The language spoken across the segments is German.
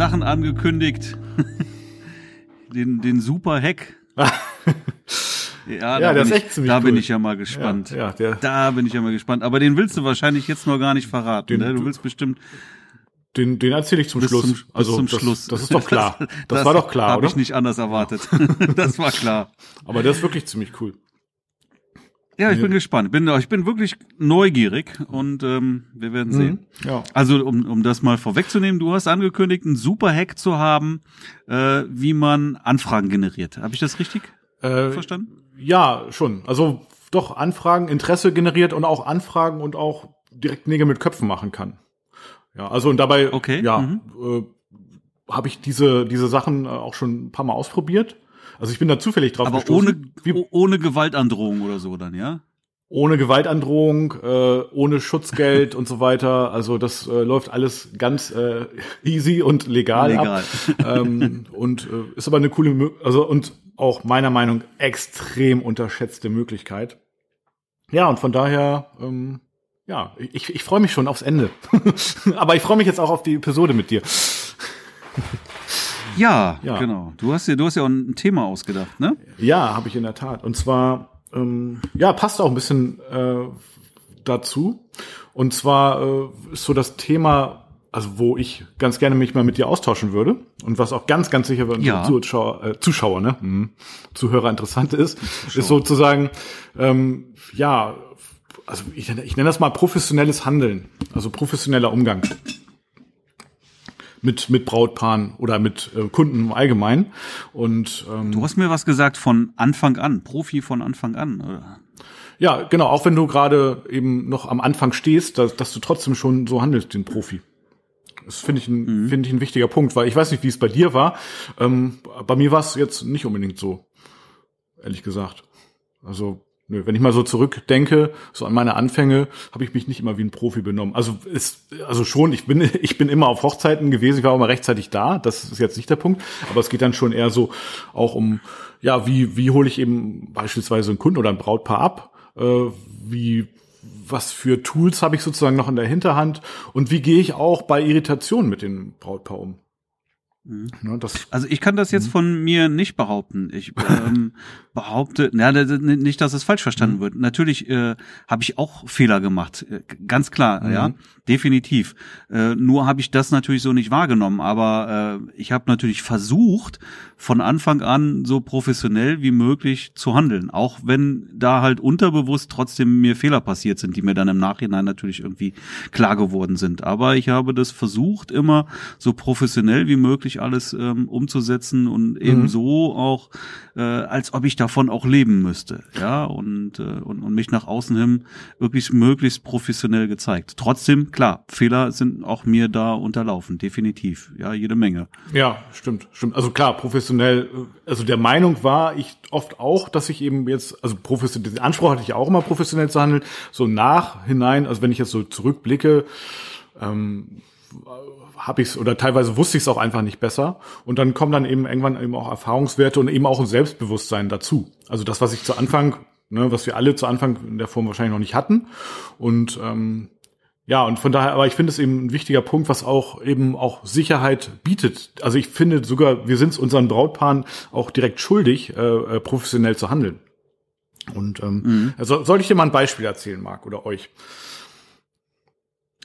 Sachen angekündigt. den, den Super Hack. Ja, ja der ist echt ziemlich Da cool. bin ich ja mal gespannt. Ja, ja, da bin ich ja mal gespannt. Aber den willst du wahrscheinlich jetzt noch gar nicht verraten. Den- ne? Du willst bestimmt den, den erzähle ich zum Schluss. zum, also zum das, Schluss. Das ist doch klar. Das, war doch klar, Habe oder? ich nicht anders erwartet. das war klar. Aber der ist wirklich ziemlich cool. Ja, ich Ja. bin gespannt. Bin, ich bin wirklich neugierig und ähm, wir werden sehen. Ja. Also um, um das mal vorwegzunehmen, du hast angekündigt, einen super Hack zu haben, äh, wie man Anfragen generiert. Habe ich das richtig Äh, verstanden? Ja, schon. Also doch Anfragen, Interesse generiert und auch Anfragen und auch direkt Nägel mit Köpfen machen kann. Ja, also und dabei Okay, ja, mhm. äh, habe ich diese diese Sachen äh, auch schon ein paar Mal ausprobiert. Also ich bin da zufällig drauf Aber gestoßen. ohne, Wie, oh- ohne Gewaltandrohung oder so dann, ja? ohne Gewaltandrohung, äh, ohne Schutzgeld und so weiter. Also das äh, läuft alles ganz äh, easy und legal, Legal. ab. ähm, und äh, ist aber eine coole, Mö also und auch meiner Meinung extrem unterschätzte Möglichkeit. Ja, und von daher, ähm, ja, ich, ich freue mich schon aufs Ende. aber ich freue mich jetzt auch auf die Episode mit dir. Ja, Ja. genau. Du hast ja, du hast ja auch ein Thema ausgedacht, ne? Ja, habe ich in der Tat. Und zwar, ähm, ja, passt auch ein bisschen äh, dazu. Und zwar äh, ist so das Thema, also wo ich ganz gerne mich mal mit dir austauschen würde und was auch ganz, ganz sicher für unsere Ja. Zuschauer, äh, Zuschauer, ne, mhm. Zuhörer interessant ist, ist sozusagen, ähm, ja, also ich, ich nenne das mal professionelles Handeln, also professioneller Umgang mit mit Brautpaaren oder mit äh, Kunden im Allgemeinen und ähm, Du hast mir was gesagt von Anfang an, Profi von Anfang an. Oder? Ja, genau, auch wenn du gerade eben noch am Anfang stehst, dass, dass du trotzdem schon so handelst, den Profi. Das finde ich, ein, finde ich ein wichtiger Punkt, weil ich weiß nicht, wie es bei dir war. Ähm, bei mir war es jetzt nicht unbedingt so, ehrlich gesagt. Also, nö, wenn ich mal so zurückdenke, so an meine Anfänge, habe ich mich nicht immer wie ein Profi benommen. Also ist, also schon, ich bin, ich bin immer auf Hochzeiten gewesen, ich war immer rechtzeitig da, das ist jetzt nicht der Punkt, aber es geht dann schon eher so auch um, ja, wie, wie hole ich eben beispielsweise einen Kunden oder ein Brautpaar ab, äh, wie, was für Tools habe ich sozusagen noch in der Hinterhand und wie gehe ich auch bei Irritationen mit dem Brautpaar um. Ne, das, Also ich kann das jetzt Mhm. von mir nicht behaupten. Ich ähm, behaupte, na, nicht, dass es falsch verstanden Mhm. wird. Natürlich äh, habe ich auch Fehler gemacht, äh, ganz klar, Mhm. ja, definitiv. Äh, nur habe ich das natürlich so nicht wahrgenommen. Aber äh, ich habe natürlich versucht, von Anfang an so professionell wie möglich zu handeln, auch wenn da halt unterbewusst trotzdem mir Fehler passiert sind, die mir dann im Nachhinein natürlich irgendwie klar geworden sind. Aber ich habe das versucht, immer so professionell wie möglich alles ähm, umzusetzen und eben Mhm. so auch, äh, als ob ich davon auch leben müsste, ja, und, äh, und, und mich nach außen hin wirklich möglichst professionell gezeigt. Trotzdem, klar, Fehler sind auch mir da unterlaufen, definitiv, ja, jede Menge. Ja, stimmt, stimmt. Also klar, professionell, äh, also der Meinung war ich oft auch, dass ich eben jetzt, also professionell, den Anspruch hatte ich ja auch immer professionell zu handeln, so nachhinein, also wenn ich jetzt so zurückblicke, ähm, habe ich es oder teilweise wusste ich es auch einfach nicht besser und dann kommen dann eben irgendwann eben auch Erfahrungswerte und eben auch ein Selbstbewusstsein dazu. Also das, was ich zu Anfang, ne, was wir alle zu Anfang in der Form wahrscheinlich noch nicht hatten und ähm, ja, und von daher, aber ich finde es eben ein wichtiger Punkt, was auch eben auch Sicherheit bietet. Also ich finde sogar, wir sind es unseren Brautpaaren auch direkt schuldig, äh, äh, professionell zu handeln. Und ähm, also soll ich dir mal ein Beispiel erzählen, Marc, oder euch?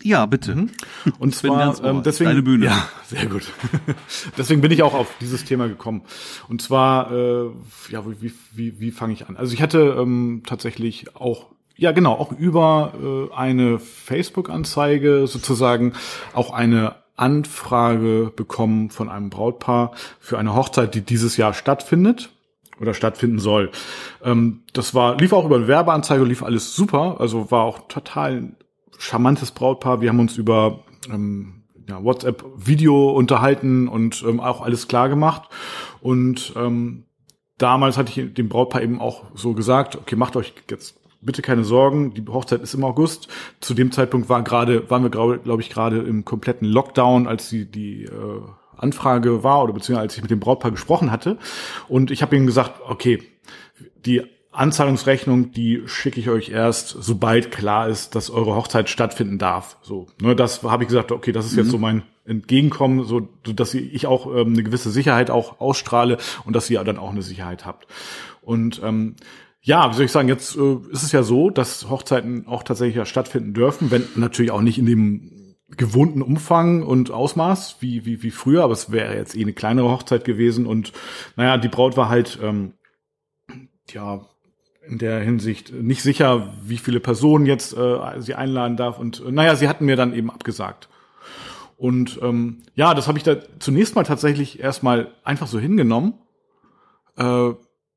Ja, bitte. Mhm. Und zwar ähm, deswegen Deine Bühne. Ja, sehr gut. deswegen bin ich auch auf dieses Thema gekommen. Und zwar äh, ja, wie wie wie fange ich an? Also ich hatte ähm, tatsächlich auch ja genau auch über äh, eine Facebook-Anzeige sozusagen auch eine Anfrage bekommen von einem Brautpaar für eine Hochzeit, die dieses Jahr stattfindet oder stattfinden soll. Ähm, das war lief auch über eine Werbeanzeige, lief alles super, also war auch total charmantes Brautpaar. Wir haben uns über ähm, ja, WhatsApp-Video unterhalten und ähm, auch alles klar gemacht. Und ähm, damals hatte ich dem Brautpaar eben auch so gesagt, okay, macht euch jetzt bitte keine Sorgen, die Hochzeit ist im August. Zu dem Zeitpunkt war gerade, waren wir, glaube ich, gerade im kompletten Lockdown, als die, die äh, Anfrage war oder beziehungsweise als ich mit dem Brautpaar gesprochen hatte. Und ich habe ihnen gesagt, okay, die Anzahlungsrechnung, die schicke ich euch erst, sobald klar ist, dass eure Hochzeit stattfinden darf. So, ne, das habe ich gesagt, okay, das ist jetzt so mein entgegenkommen, so so dass ich auch ähm, eine gewisse Sicherheit auch ausstrahle und dass ihr dann auch eine Sicherheit habt. Und ähm, ja, wie soll ich sagen, jetzt äh, ist es ja so, dass Hochzeiten auch tatsächlich ja stattfinden dürfen, wenn natürlich auch nicht in dem gewohnten Umfang und Ausmaß wie, wie, wie früher, aber es wäre jetzt eh eine kleinere Hochzeit gewesen und naja, die Braut war halt ähm, ja in der Hinsicht nicht sicher, wie viele Personen jetzt äh, sie einladen darf und äh, naja, sie hatten mir dann eben abgesagt. Und ähm, ja, das habe ich da zunächst mal tatsächlich erstmal einfach so hingenommen. Äh,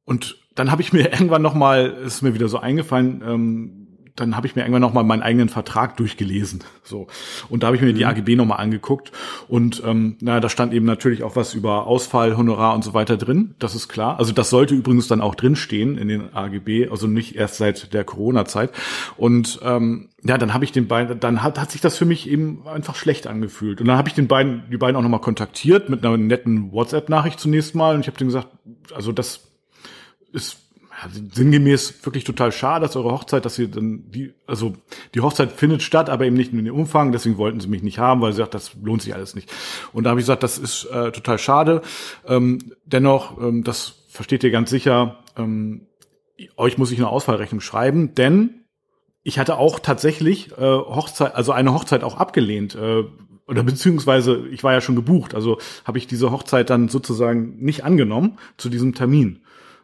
und dann habe ich mir irgendwann noch mal, ist mir wieder so eingefallen, ähm, dann habe ich mir irgendwann noch mal meinen eigenen Vertrag durchgelesen. So und da habe ich mir die mhm. AGB noch mal angeguckt und ähm, na, da stand eben natürlich auch was über Ausfall, Honorar und so weiter drin. Das ist klar. Also das sollte übrigens dann auch drin stehen in den AGB, also nicht erst seit der Corona-Zeit. Und ähm, ja, dann habe ich den beiden, dann hat, hat sich das für mich eben einfach schlecht angefühlt. Und dann habe ich den beiden, die beiden auch noch mal kontaktiert mit einer netten WhatsApp-Nachricht zunächst mal und ich habe denen gesagt, also das ist sinngemäß wirklich total schade, dass eure Hochzeit, dass ihr dann die, also die Hochzeit findet statt, aber eben nicht in dem Umfang, deswegen wollten sie mich nicht haben, weil sie sagt, das lohnt sich alles nicht. Und da habe ich gesagt, das ist äh, total schade. Ähm, dennoch, ähm, das versteht ihr ganz sicher, ähm, euch muss ich eine Auswahlrechnung schreiben, denn ich hatte auch tatsächlich äh, Hochzeit, also eine Hochzeit auch abgelehnt. Äh, oder beziehungsweise ich war ja schon gebucht, also habe ich diese Hochzeit dann sozusagen nicht angenommen zu diesem Termin.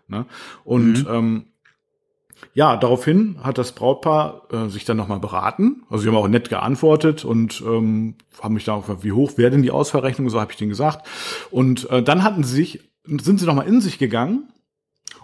Ne? Und mhm. ähm, ja, daraufhin hat das Brautpaar äh, sich dann nochmal beraten. Also sie haben auch nett geantwortet und ähm, haben mich da gefragt, wie hoch wäre denn die Ausfallrechnung? So habe ich denen gesagt. Und äh, dann hatten sie sich, sind sie nochmal in sich gegangen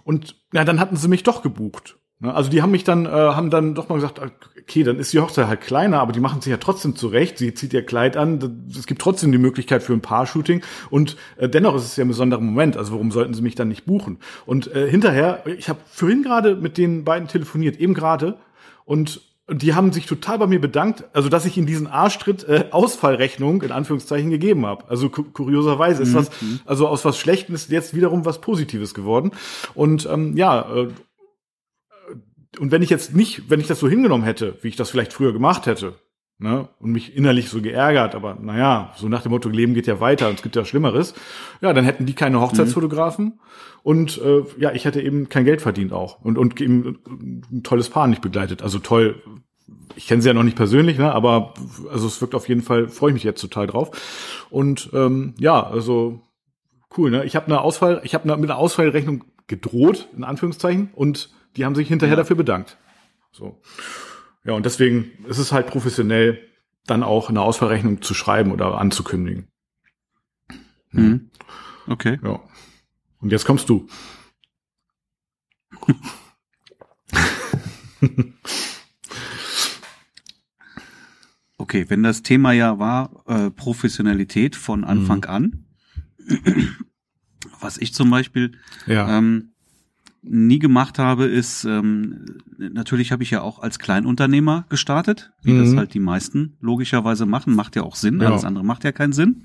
und ja, dann hatten sie mich doch gebucht. Ne? Also die haben mich dann, äh, haben dann doch mal gesagt, okay, dann ist die Hochzeit halt kleiner, aber die machen sich ja trotzdem zurecht. Sie zieht ihr Kleid an. Es gibt trotzdem die Möglichkeit für ein Paar-Shooting. Und äh, dennoch ist es ja ein besonderer Moment. Also warum sollten sie mich dann nicht buchen? Und äh, hinterher, ich habe vorhin gerade mit den beiden telefoniert, eben gerade, und die haben sich total bei mir bedankt, also dass ich in diesen Arschtritt äh, Ausfallrechnung in Anführungszeichen gegeben habe. Also kurioserweise ist mhm. das also aus was Schlechtem ist jetzt wiederum was Positives geworden. Und ähm, ja, äh, und wenn ich jetzt nicht, wenn ich das so hingenommen hätte, wie ich das vielleicht früher gemacht hätte, ne, und mich innerlich so geärgert, aber naja, so nach dem Motto, Leben geht ja weiter und es gibt ja Schlimmeres, ja, dann hätten die keine Hochzeitsfotografen mhm. und äh, ja, ich hätte eben kein Geld verdient auch und, und eben ein tolles Paar nicht begleitet. Also toll, ich kenne sie ja noch nicht persönlich, ne, aber also es wirkt auf jeden Fall, freue ich mich jetzt total drauf. Und ähm, ja, also cool, ne? Ich habe eine Ausfall, ich habe mit einer Ausfallrechnung gedroht, in Anführungszeichen, und die haben sich hinterher ja. dafür bedankt. So. Ja, und deswegen ist es halt professionell, dann auch eine Ausfallrechnung zu schreiben oder anzukündigen. Mhm. Okay. Ja. Und jetzt kommst du. okay, wenn das Thema ja war, äh, Professionalität von Anfang mhm. an, was ich zum Beispiel ja. ähm, nie gemacht habe, ist, ähm, natürlich habe ich ja auch als Kleinunternehmer gestartet, wie mhm. das halt die meisten logischerweise machen, macht ja auch Sinn, ja. alles andere macht ja keinen Sinn.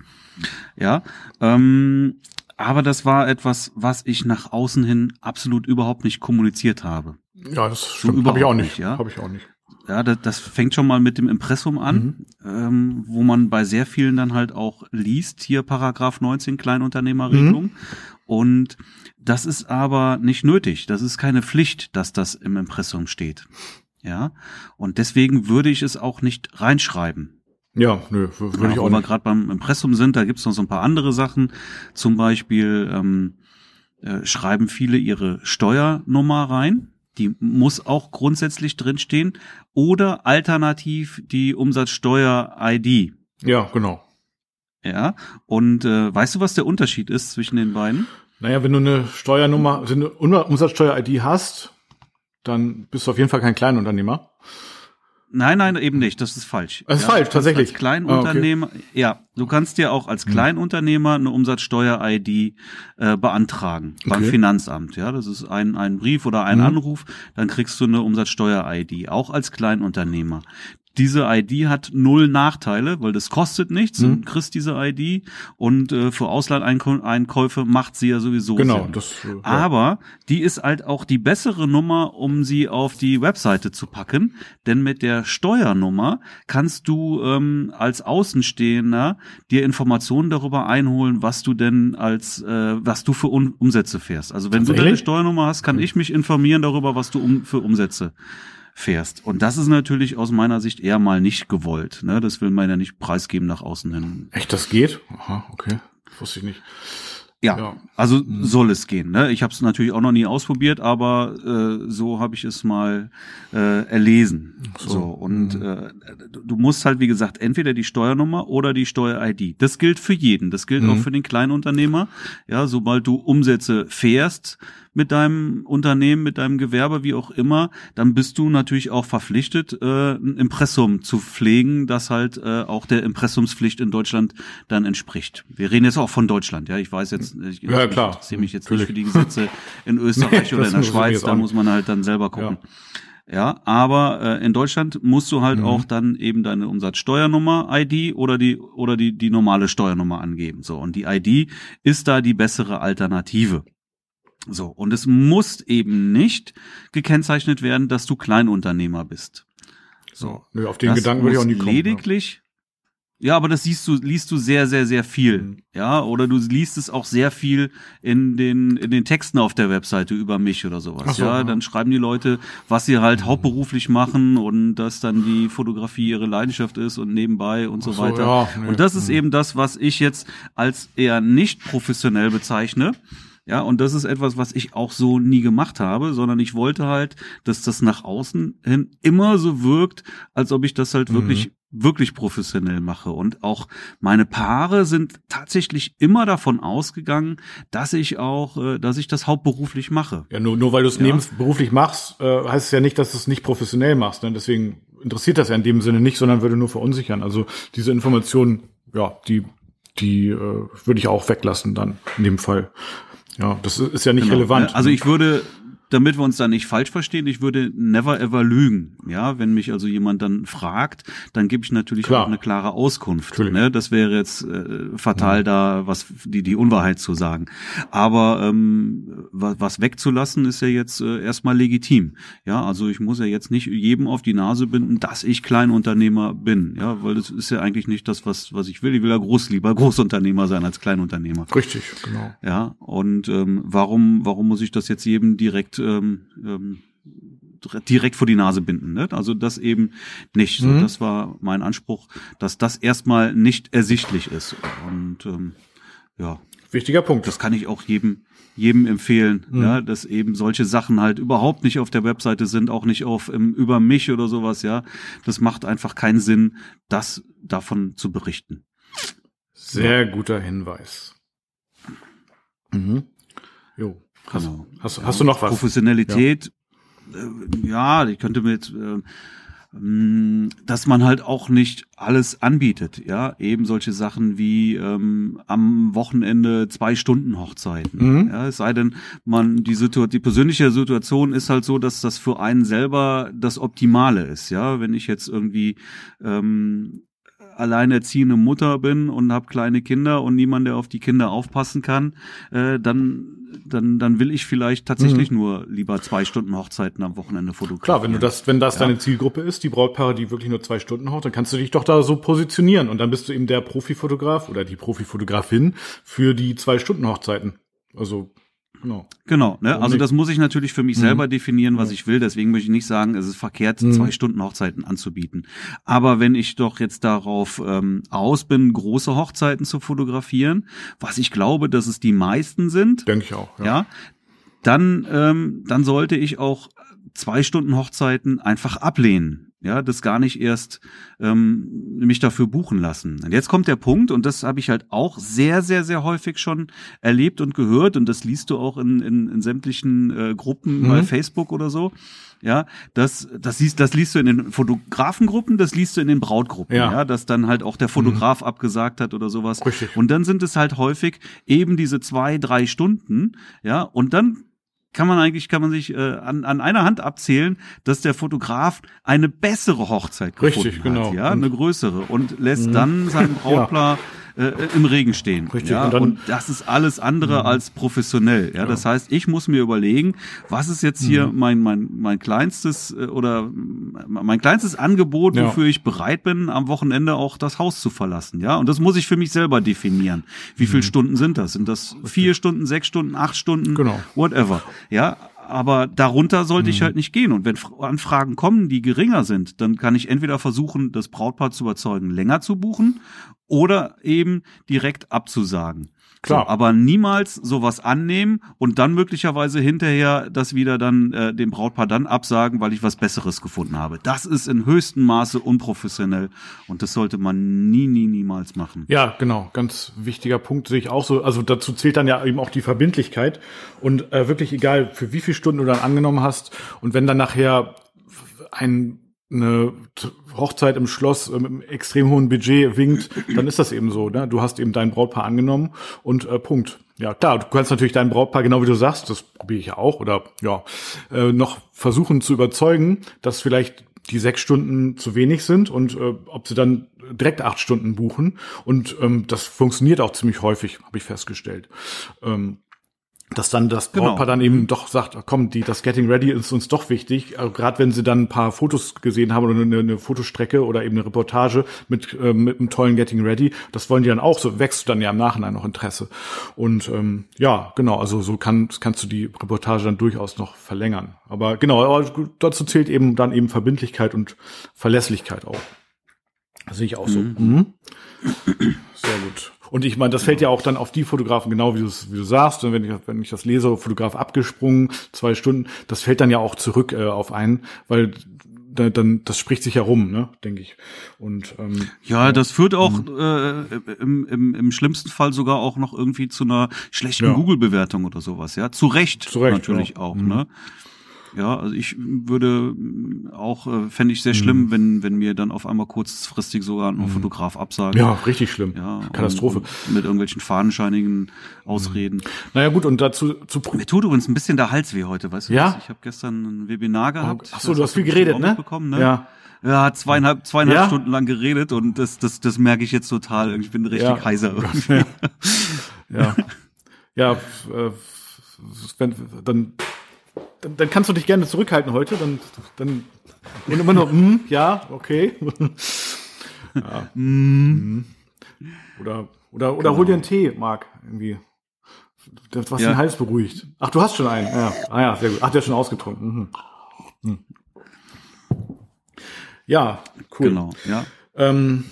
Ja, ähm, aber das war etwas, was ich nach außen hin absolut überhaupt nicht kommuniziert habe. Ja, das stimmt. Habe ich auch nicht. Ja, habe ich auch nicht. Ja, das, das fängt schon mal mit dem Impressum an, mhm. ähm, wo man bei sehr vielen dann halt auch liest, hier Paragraph 19 Kleinunternehmerregelung. Mhm. Und das ist aber nicht nötig. Das ist keine Pflicht, dass das im Impressum steht. Ja. Und deswegen würde ich es auch nicht reinschreiben. Ja, nö, würde ja, ich auch Wo wir gerade beim Impressum sind, da gibt's noch so ein paar andere Sachen. Zum Beispiel ähm, äh, schreiben viele ihre Steuernummer rein. Die muss auch grundsätzlich drinstehen. Oder alternativ die Umsatzsteuer-ID. Ja, genau. Ja, und äh, weißt du, was der Unterschied ist zwischen den beiden? Naja, wenn du eine Steuernummer, wenn du eine Umsatzsteuer-ID hast, dann bist du auf jeden Fall kein Kleinunternehmer. Nein, nein, eben nicht. Das ist falsch. Das ist ja, falsch, tatsächlich. Als Kleinunternehmer, ah, okay. ja, du kannst dir auch als hm. Kleinunternehmer eine Umsatzsteuer-ID äh, beantragen beim okay. Finanzamt. Ja, das ist ein, ein Brief oder ein mhm. Anruf, dann kriegst du eine Umsatzsteuer-ID, auch als Kleinunternehmer. Diese ID hat null Nachteile, weil das kostet nichts Mhm. und kriegst diese ID und äh, für Auslandeinkäufe macht sie ja sowieso Genau, Sinn. das. äh, ja. Aber die ist halt auch die bessere Nummer, um sie auf die Webseite zu packen. Denn mit der Steuernummer kannst du ähm, als Außenstehender dir Informationen darüber einholen, was du denn als, äh, was du für Un Umsätze fährst. Also wenn du deine? Steuernummer hast, kann ich mich informieren darüber, was du um, für Umsätze fährst. Und das ist natürlich aus meiner Sicht eher mal nicht gewollt. Ne? Das will man ja nicht preisgeben nach außen hin. Echt, das geht? Aha, okay. Wusste ich nicht. Ja, Ja. also soll es gehen. Ne? Ich habe es natürlich auch noch nie ausprobiert, aber äh, so habe ich es mal äh, erlesen. so. So, und äh, du- musst halt wie gesagt entweder die Steuernummer oder die Steuer-ID. Das gilt für jeden. Das gilt auch für den Kleinunternehmer. Ja, sobald du Umsätze fährst mit deinem Unternehmen, mit deinem Gewerbe, wie auch immer, dann bist du natürlich auch verpflichtet, äh, ein Impressum zu pflegen, das halt äh, auch der Impressumspflicht in Deutschland dann entspricht. Wir reden jetzt auch von Deutschland, ja. Ich weiß jetzt, ich, Ja, ich klar. interessiere mich jetzt Natürlich. nicht für die Gesetze in Österreich Nee, oder in der ich Schweiz, jetzt da muss man halt dann selber gucken. Ja, aber äh, in Deutschland musst du Mhm. halt auch dann eben deine Umsatzsteuernummer-ID oder die oder die die normale Steuernummer angeben. So und die ID ist da die bessere Alternative. So und es muss eben nicht gekennzeichnet werden, dass du Kleinunternehmer bist. So. Nö, auf den Das Gedanken würde ich auch nie kommen. Lediglich. Ja, aber das siehst du, liest du sehr, sehr, sehr viel. Mhm. Ja, oder du liest es auch sehr viel in den, in den Texten auf der Webseite über mich oder sowas. So, ja, ja. dann schreiben die Leute, was sie halt hauptberuflich machen und dass dann die Fotografie ihre Leidenschaft ist und nebenbei und so, so, weiter. ja, nee. Und das ist Mhm. eben das, was ich jetzt als eher nicht professionell bezeichne. Ja, und das ist etwas, was ich auch so nie gemacht habe, sondern ich wollte halt, dass das nach außen hin immer so wirkt, als ob ich das halt Mhm. wirklich, wirklich professionell mache. Und auch meine Paare sind tatsächlich immer davon ausgegangen, dass ich auch, äh, dass ich das hauptberuflich mache. Ja, nur, nur weil du es Ja. nebenberuflich machst, äh, heißt es ja nicht, dass du es nicht professionell machst. Ne? Deswegen interessiert das ja in dem Sinne nicht, sondern würde nur verunsichern. Also diese Informationen, ja, die, die äh, würde ich auch weglassen dann in dem Fall. Ja, das ist ja nicht Genau, relevant. ne? Also ich würde, damit wir uns da nicht falsch verstehen, ich würde never ever lügen. Ja, wenn mich also jemand dann fragt, dann gebe ich natürlich Klar. auch eine klare Auskunft. Ne? Das wäre jetzt äh, fatal, da was die die Unwahrheit zu sagen. Aber ähm, was, was wegzulassen ist ja jetzt äh, erstmal legitim. Ja, also ich muss ja jetzt nicht jedem auf die Nase binden, dass ich Kleinunternehmer bin. Ja, weil das ist ja eigentlich nicht das, was was ich will. Ich will ja groß lieber Großunternehmer sein als Kleinunternehmer. Richtig, genau. Ja, und ähm, warum, warum muss ich das jetzt jedem direkt, ähm, ähm, dire- direkt vor die Nase binden? Ne? Also das eben nicht. So, Mhm. das war mein Anspruch, dass das erstmal nicht ersichtlich ist. Und ähm, ja, Wichtiger Punkt. das kann ich auch jedem jedem empfehlen, Mhm. ja, dass eben solche Sachen halt überhaupt nicht auf der Webseite sind, auch nicht auf im, über mich oder sowas, ja. Das macht einfach keinen Sinn, das davon zu berichten. Sehr guter Hinweis. Mhm. Jo. Hast, Genau. hast, hast du noch was? Professionalität, äh, ja, ich könnte mir jetzt, äh, mh, dass man halt auch nicht alles anbietet, ja, eben solche Sachen wie ähm, am Wochenende zwei Stunden Hochzeiten, Mhm. ja, es sei denn, man die Situation, die persönliche Situation ist halt so, dass das für einen selber das Optimale ist, ja, wenn ich jetzt irgendwie ähm, alleinerziehende Mutter bin und habe kleine Kinder und niemand, der auf die Kinder aufpassen kann, äh, dann, dann, dann will ich vielleicht tatsächlich nur lieber zwei Stunden Hochzeiten am Wochenende fotografieren. Klar, wenn du das, wenn das deine Zielgruppe ist, die Brautpaare, die wirklich nur zwei Stunden haut, dann kannst du dich doch da so positionieren und dann bist du eben der Profifotograf oder die Profifotografin für die zwei Stunden Hochzeiten. Also genau. Genau, ne? Also das muss ich natürlich für mich selber definieren, was ich will. Deswegen möchte ich nicht sagen, es ist verkehrt, Mhm. zwei Stunden Hochzeiten anzubieten. Aber wenn ich doch jetzt darauf ähm, aus bin, große Hochzeiten zu fotografieren, was ich glaube, dass es die meisten sind, Denke ich auch. Ja. ja, dann, ähm, dann sollte ich auch zwei Stunden Hochzeiten einfach ablehnen. Ja, das gar nicht erst ähm, mich dafür buchen lassen. Und jetzt kommt der Punkt, und das habe ich halt auch sehr, sehr, sehr häufig schon erlebt und gehört, und das liest du auch in, in, in sämtlichen äh, Gruppen Mhm. bei Facebook oder so. Ja, das, das liest, das liest du in den Fotografengruppen, das liest du in den Brautgruppen, Ja. ja, dass dann halt auch der Fotograf abgesagt hat oder sowas. Richtig. Und dann sind es halt häufig eben diese zwei, drei Stunden, ja, und dann kann man eigentlich, kann man sich äh, an, an einer Hand abzählen, dass der Fotograf eine bessere Hochzeit gefunden Richtig, genau. hat, ja, eine größere und lässt dann sein Brautpaar äh, im Regen stehen. Richtig, Ja, und und, das ist alles andere als professionell. Ja, das heißt, ich muss mir überlegen, was ist jetzt hier mein mein mein kleinstes äh, oder mein kleinstes Angebot, Ja. wofür ich bereit bin, am Wochenende auch das Haus zu verlassen. Ja, und das muss ich für mich selber definieren. Wie viele Stunden sind das? Sind das vier Stunden, sechs Stunden, acht Stunden? Genau. Whatever. Ja. Aber darunter sollte ich halt nicht gehen. Und wenn Anfragen kommen, die geringer sind, dann kann ich entweder versuchen, das Brautpaar zu überzeugen, länger zu buchen oder eben direkt abzusagen. Klar. So, aber niemals sowas annehmen und dann möglicherweise hinterher das wieder dann äh, dem Brautpaar dann absagen, weil ich was Besseres gefunden habe. Das ist in höchstem Maße unprofessionell und das sollte man nie, nie, niemals machen. Ja, genau, ganz wichtiger Punkt sehe ich auch so. Also dazu zählt dann ja eben auch die Verbindlichkeit und äh, wirklich egal, für wie viele Stunden du dann angenommen hast und wenn dann nachher ein eine Hochzeit im Schloss äh, mit einem extrem hohen Budget winkt, dann ist das eben so. Ne? Du hast eben dein Brautpaar angenommen und äh, Punkt. Ja, klar, du kannst natürlich dein Brautpaar, genau wie du sagst, das probiere ich ja auch, oder ja, äh, noch versuchen zu überzeugen, dass vielleicht die sechs Stunden zu wenig sind und äh, ob sie dann direkt acht Stunden buchen. Und ähm, das funktioniert auch ziemlich häufig, habe ich festgestellt. Ähm, dass dann das Genau. Brautpaar dann eben doch sagt, komm, die, das Getting Ready ist uns doch wichtig, also gerade wenn sie dann ein paar Fotos gesehen haben oder eine, eine Fotostrecke oder eben eine Reportage mit, ähm, mit einem tollen Getting Ready, das wollen die dann auch, so wächst dann ja im Nachhinein noch Interesse. Und ähm, ja, genau, also so kann, kannst du die Reportage dann durchaus noch verlängern. Aber genau, aber dazu zählt eben dann eben Verbindlichkeit und Verlässlichkeit auch. Das sehe ich auch so. Mhm. Sehr gut. Und ich meine, das fällt ja auch dann auf die Fotografen, genau wie du wie du sagst. Und wenn ich, wenn ich das lese, Fotograf abgesprungen, zwei Stunden, das fällt dann ja auch zurück äh, auf einen, weil da, dann das spricht sich ja rum, ne, denke ich. Und ähm, Ja, das führt auch äh, im, im, im schlimmsten Fall sogar auch noch irgendwie zu einer schlechten Ja. Google-Bewertung oder sowas, ja. Zu Recht, Zu Recht, natürlich ja. auch, Mhm. ne? Ja, also ich würde mm, auch, äh, fände ich sehr Mhm. schlimm, wenn, wenn mir dann auf einmal kurzfristig sogar ein Fotograf absagt. ja, richtig schlimm. Ja, Katastrophe. Und, und mit irgendwelchen fadenscheinigen Ausreden. Naja, gut, und dazu zu Mir tut übrigens ein bisschen der Hals weh heute, weißt du Ja? was? Ich habe gestern ein Webinar gehabt. Ach so, du hast viel geredet, ne? mitbekommen, ne? Ja. Ja, zweieinhalb, zweieinhalb Ja? Stunden lang geredet und das, das, das merke ich jetzt total. Ich bin richtig Ja. heiser irgendwie. Ja. Ja, äh, wenn, dann, dann, dann kannst du dich gerne zurückhalten heute, dann, dann und immer nur, hm, ja, okay. ja. Mhm. Oder, oder, oder hol dir einen Tee, Marc, irgendwie. Das, was Ja. den Hals beruhigt. Ach, du hast schon einen. Ja. Ah ja, sehr gut. Ach, der ist schon ausgetrunken. Mhm. Hm. Ja, cool. Genau, ja. Ähm,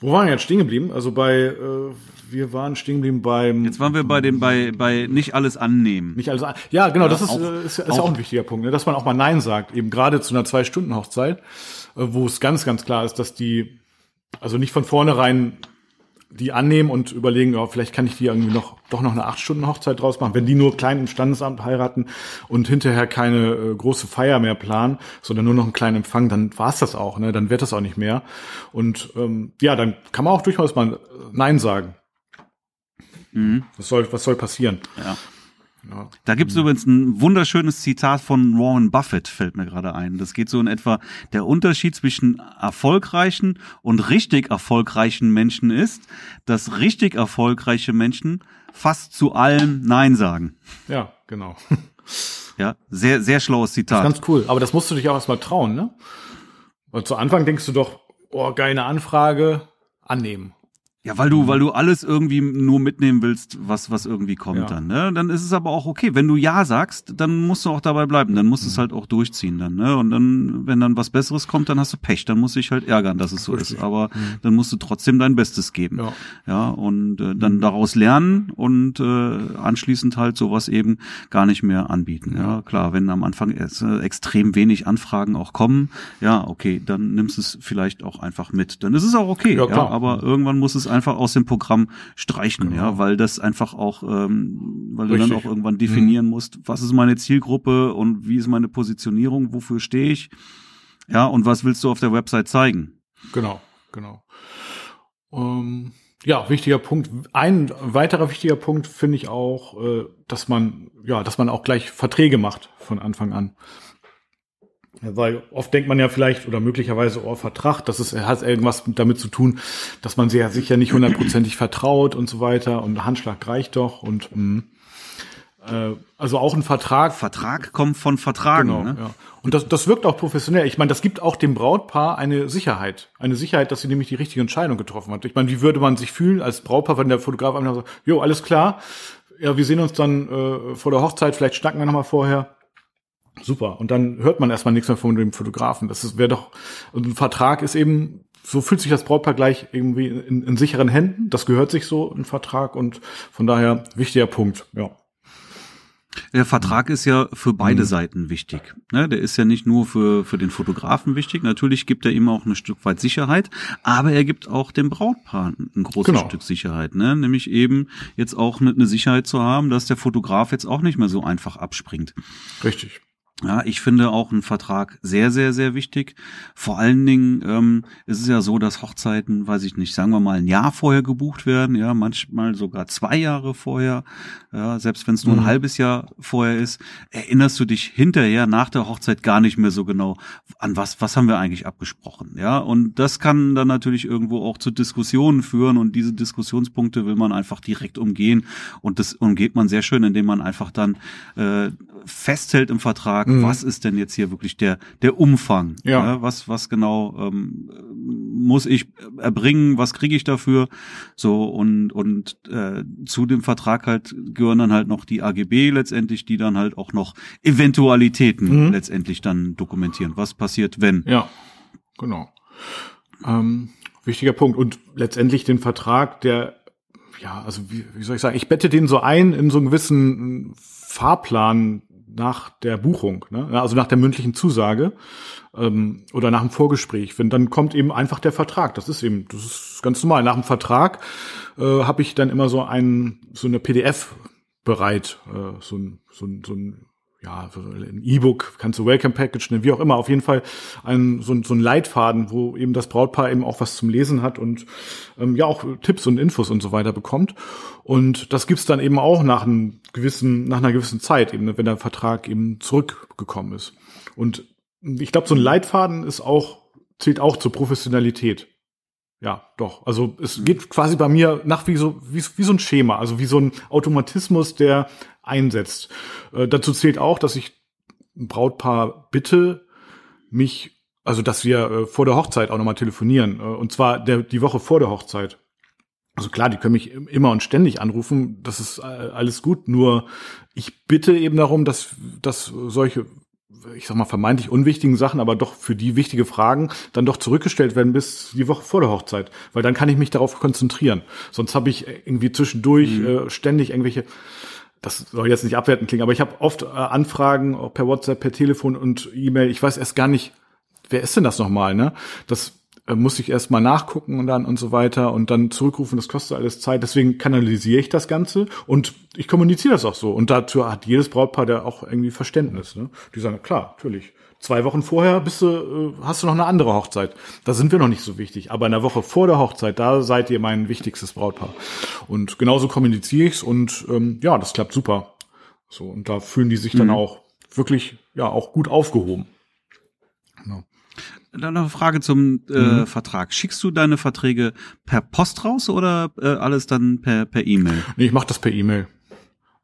wo waren wir jetzt stehen geblieben? Also bei, äh, wir waren stehen geblieben beim. Jetzt waren wir bei dem, bei, bei nicht alles annehmen. Nicht alles. an- Ja, genau, das ist, auch- äh, ist, ist auch- auch ein wichtiger Punkt, ne? dass man auch mal Nein sagt, eben gerade zu einer Zwei-Stunden-Hochzeit, äh, wo es ganz, ganz klar ist, dass die, also nicht von vornherein die annehmen und überlegen, ja, vielleicht kann ich die irgendwie noch, doch noch eine Acht-Stunden-Hochzeit draus machen. Wenn die nur klein im Standesamt heiraten und hinterher keine äh, große Feier mehr planen, sondern nur noch einen kleinen Empfang, dann war's das auch, ne? Dann wird das auch nicht mehr. Und ähm, ja, dann kann man auch durchaus mal Nein sagen. Was soll, was soll passieren? Ja. Ja. Da gibt's übrigens ein wunderschönes Zitat von Warren Buffett, fällt mir gerade ein. Das geht so in etwa, der Unterschied zwischen erfolgreichen und richtig erfolgreichen Menschen ist, dass richtig erfolgreiche Menschen fast zu allem Nein sagen. Ja, genau. Ja, sehr, sehr schlaues Zitat. Ganz cool. Aber das musst du dich auch erstmal trauen, ne? Weil zu Anfang denkst du doch, oh, geile Anfrage, annehmen. Ja, weil du, weil du alles irgendwie nur mitnehmen willst, was, was irgendwie kommt Ja. dann, ne? Dann ist es aber auch okay. Wenn du Ja sagst, dann musst du auch dabei bleiben. Dann musst du Mhm. es halt auch durchziehen dann, ne? Und dann, wenn dann was Besseres kommt, dann hast du Pech. Dann musst du dich halt ärgern, dass es so Richtig. Mhm. ist. Aber dann musst du trotzdem dein Bestes geben. Ja. Ja, und äh, dann daraus lernen und äh, anschließend halt sowas eben gar nicht mehr anbieten. Ja, klar, wenn am Anfang erst, äh, extrem wenig Anfragen auch kommen, ja, okay, dann nimmst du es vielleicht auch einfach mit. Dann ist es auch okay, Ja, ja, aber irgendwann muss es einfach aus dem Programm streichen, Genau. ja, weil das einfach auch, ähm, weil du dann Richtig. Mhm. auch irgendwann definieren musst, was ist meine Zielgruppe und wie ist meine Positionierung, wofür stehe ich, ja, und was willst du auf der Website zeigen? Genau, genau. Ähm, Ja, wichtiger Punkt. Ein weiterer wichtiger Punkt finde ich auch, äh, dass man, ja, dass man auch gleich Verträge macht von Anfang an. Weil oft denkt man ja vielleicht oder möglicherweise, oh, Vertrag, das ist, hat irgendwas damit zu tun, dass man sich ja sicher nicht hundertprozentig vertraut und so weiter und Handschlag reicht doch und mh. Äh, also auch ein Vertrag. Vertrag kommt von Vertragen. Genau, ne? ja. Und das, das wirkt auch professionell. Ich meine, das gibt auch dem Brautpaar eine Sicherheit. Eine Sicherheit, dass sie nämlich die richtige Entscheidung getroffen hat. Ich meine, wie würde man sich fühlen als Brautpaar, wenn der Fotograf einfach sagt, jo, alles klar, ja, wir sehen uns dann äh, vor der Hochzeit, vielleicht schnacken wir nochmal vorher. Super. Und dann hört man erstmal nichts mehr von dem Fotografen. Das wäre doch, und ein Vertrag ist eben, so fühlt sich das Brautpaar gleich irgendwie in, in sicheren Händen. Das gehört sich so, ein Vertrag. Und von daher wichtiger Punkt, ja. Der Vertrag ist ja für beide mhm. Seiten wichtig. Ne? Der ist ja nicht nur für, für den Fotografen wichtig. Natürlich gibt er ihm auch ein Stück weit Sicherheit, aber er gibt auch dem Brautpaar ein großes genau. Stück Sicherheit. Ne? Nämlich eben jetzt auch eine Sicherheit zu haben, dass der Fotograf jetzt auch nicht mehr so einfach abspringt. Richtig. Ja, ich finde auch einen Vertrag sehr, sehr, sehr wichtig. Vor allen Dingen ähm, ist es ja so, dass Hochzeiten, weiß ich nicht, sagen wir mal ein Jahr vorher gebucht werden, ja, manchmal sogar zwei Jahre vorher. Ja, selbst wenn es nur ein mhm. halbes Jahr vorher ist, erinnerst du dich hinterher nach der Hochzeit gar nicht mehr so genau an was, was haben wir eigentlich abgesprochen, ja. Und das kann dann natürlich irgendwo auch zu Diskussionen führen und diese Diskussionspunkte will man einfach direkt umgehen und das umgeht man sehr schön, indem man einfach dann äh, festhält im Vertrag, mhm. was ist denn jetzt hier wirklich der der Umfang, ja. ja was was genau ähm, muss ich erbringen, was kriege ich dafür, so und und äh, zu dem Vertrag halt gehören dann halt noch die AGB letztendlich, die dann halt auch noch Eventualitäten mhm. letztendlich dann dokumentieren. Was passiert, wenn? Ja, genau. Ähm, wichtiger Punkt. Und letztendlich den Vertrag, der, ja, also wie, wie soll ich sagen, ich bette den so ein in so einen gewissen Fahrplan nach der Buchung, ne? also nach der mündlichen Zusage ähm, oder nach dem Vorgespräch. Wenn dann kommt eben einfach der Vertrag. Das ist eben, das ist ganz normal. Nach dem Vertrag äh, habe ich dann immer so ein so eine PDF bereit, äh, so ein so ein, so ein ja, ein E-Book, kannst du Welcome Package nennen, wie auch immer, auf jeden Fall ein, so, ein, so ein Leitfaden, wo eben das Brautpaar eben auch was zum Lesen hat und ähm, ja auch Tipps und Infos und so weiter bekommt. Und das gibt's dann eben auch nach einem gewissen, nach einer gewissen Zeit, eben, wenn der Vertrag eben zurückgekommen ist. Und ich glaube, so ein Leitfaden ist auch, zählt auch zur Professionalität. Ja, doch. Also es geht quasi bei mir nach wie so, wie, wie so ein Schema, also wie so ein Automatismus, der einsetzt. Äh, dazu zählt auch, dass ich ein Brautpaar bitte, mich, also dass wir äh, vor der Hochzeit auch nochmal telefonieren. Äh, und zwar der, die Woche vor der Hochzeit. Also klar, die können mich immer und ständig anrufen, das ist äh, alles gut, nur ich bitte eben darum, dass, dass solche ich sag mal, vermeintlich unwichtigen Sachen, aber doch für die wichtige Fragen dann doch zurückgestellt werden bis die Woche vor der Hochzeit. Weil dann kann ich mich darauf konzentrieren. Sonst habe ich irgendwie zwischendurch mhm. äh, ständig irgendwelche, das soll jetzt nicht abwertend klingen, aber ich habe oft äh, Anfragen per WhatsApp, per Telefon und E-Mail. Ich weiß erst gar nicht, wer ist denn das nochmal, ne? Das äh, muss ich erst mal nachgucken und dann und so weiter und dann zurückrufen, das kostet alles Zeit. Deswegen kanalisiere ich das Ganze und ich kommuniziere das auch so. Und dazu hat jedes Brautpaar da auch irgendwie Verständnis. Ne? Die sagen, klar, natürlich. Zwei Wochen vorher bist du, äh, hast du noch eine andere Hochzeit. Da sind wir noch nicht so wichtig. Aber in der Woche vor der Hochzeit, da seid ihr mein wichtigstes Brautpaar. Und genauso kommuniziere ich's und ähm, ja, das klappt super. So, und da fühlen die sich mhm. dann auch wirklich, ja, auch gut aufgehoben. Genau. Dann noch eine Frage zum äh, mhm. Vertrag. Schickst du deine Verträge per Post raus oder äh, alles dann per per E-Mail? Nee, ich mache das per E-Mail.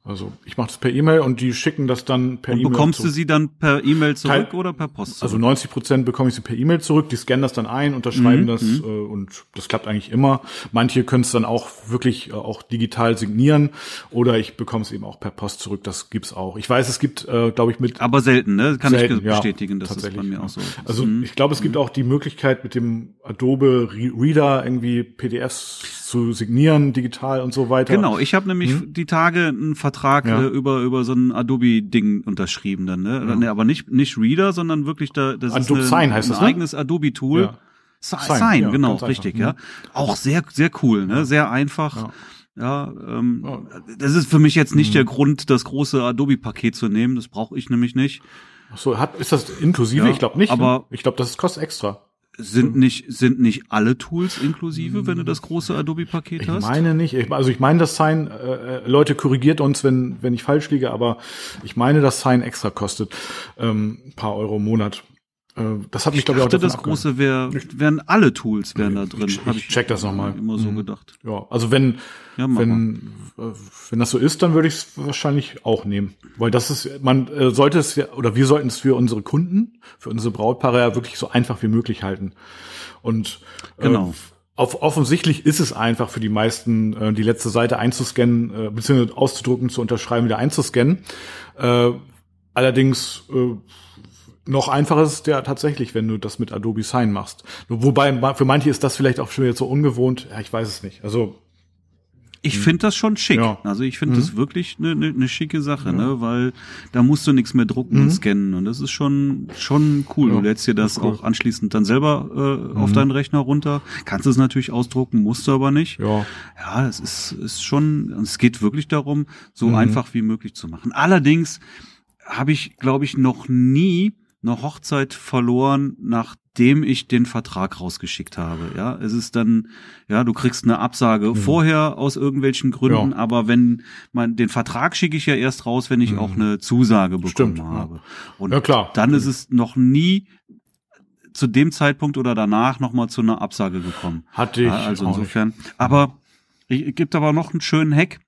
Also ich mache das per E-Mail und die schicken das dann per E-Mail. Und bekommst zu. du sie dann per E-Mail zurück Teil, oder per Post zurück? Also 90 Prozent bekomme ich sie per E-Mail zurück, die scannen das dann ein, unterschreiben mhm. das mhm. äh, und das klappt eigentlich immer. Manche können es dann auch wirklich äh, auch digital signieren oder ich bekomme es eben auch per Post zurück, das gibt's auch. Ich weiß, es gibt, äh, glaube ich, mit... Aber selten, ne? Kann selten, ich bestätigen, ja, das ist bei mir auch so. Also mhm. ich glaube, es gibt mhm. auch die Möglichkeit mit dem Adobe Reader irgendwie PDFs zu signieren, digital und so weiter. Genau, ich habe nämlich hm? die Tage einen Vertrag ja. äh, über über so ein Adobe-Ding unterschrieben dann, ne? Ja. aber nicht nicht Reader, sondern wirklich da das Adobe ist eine, Sign heißt ein das, ne? eigenes Adobe-Tool. Ja. Sign, Sign ja, genau, richtig, ja. Mhm. Auch sehr sehr cool, ne? Sehr einfach. Ja, ähm, das ist für mich jetzt nicht mhm. der Grund, das große Adobe-Paket zu nehmen. Das brauche ich nämlich nicht. Ach so, hat, ist das inklusive? ich glaube nicht. Ne? Aber ne? ich glaube, das kostet extra. Sind nicht, sind nicht alle Tools inklusive, wenn du das große Adobe-Paket Ich hast? meine nicht. Ich, also ich meine, das Sign, äh, äh, Leute korrigiert uns, wenn, wenn ich falsch liege, aber ich meine, das Sign extra kostet ähm, ein paar Euro im Monat. Äh, das hat mich, ich glaube ich, auch dachte, das große wär, wären alle Tools wären da drin. Ich- ich check das noch mal. Immer so Mhm. gedacht. Ja, also wenn, Ja, wenn, äh, wenn das so ist, dann würde ich es wahrscheinlich auch nehmen. Weil das ist, man äh, sollte es ja, oder wir sollten es für unsere Kunden, für unsere Brautpaare ja wirklich so einfach wie möglich halten. Und äh, Genau. auf, offensichtlich ist es einfach für die meisten, äh, die letzte Seite einzuscannen, äh, beziehungsweise auszudrucken, zu unterschreiben, wieder einzuscannen. Äh, allerdings äh, noch einfacher ist es ja tatsächlich, wenn du das mit Adobe Sign machst. Wobei für manche ist das vielleicht auch schon wieder so ungewohnt. Ja, ich weiß es nicht. Also Ich finde das schon schick. Ja. Also ich finde das wirklich eine ne, ne schicke Sache, ne? Weil da musst du nichts mehr drucken und scannen. Und das ist schon, schon cool. Ja, du lädst dir das cool. auch anschließend dann selber äh, auf deinen Rechner runter. Kannst es natürlich ausdrucken, musst du aber nicht. ja, Ja, es ist, ist schon, es geht wirklich darum, so Mhm. einfach wie möglich zu machen. Allerdings habe ich, glaube ich, noch nie eine Hochzeit verloren, nachdem ich den Vertrag rausgeschickt habe. Ja, es ist dann, ja, du kriegst eine Absage vorher aus irgendwelchen Gründen, Mhm. Ja. aber wenn man den Vertrag schicke ich ja erst raus, wenn ich auch eine Zusage bekommen Stimmt, ja. habe. Und Ja, klar. dann ist es noch nie zu dem Zeitpunkt oder danach nochmal zu einer Absage gekommen. hatte ich. Ja, also insofern. Aber es gibt aber noch einen schönen Hack.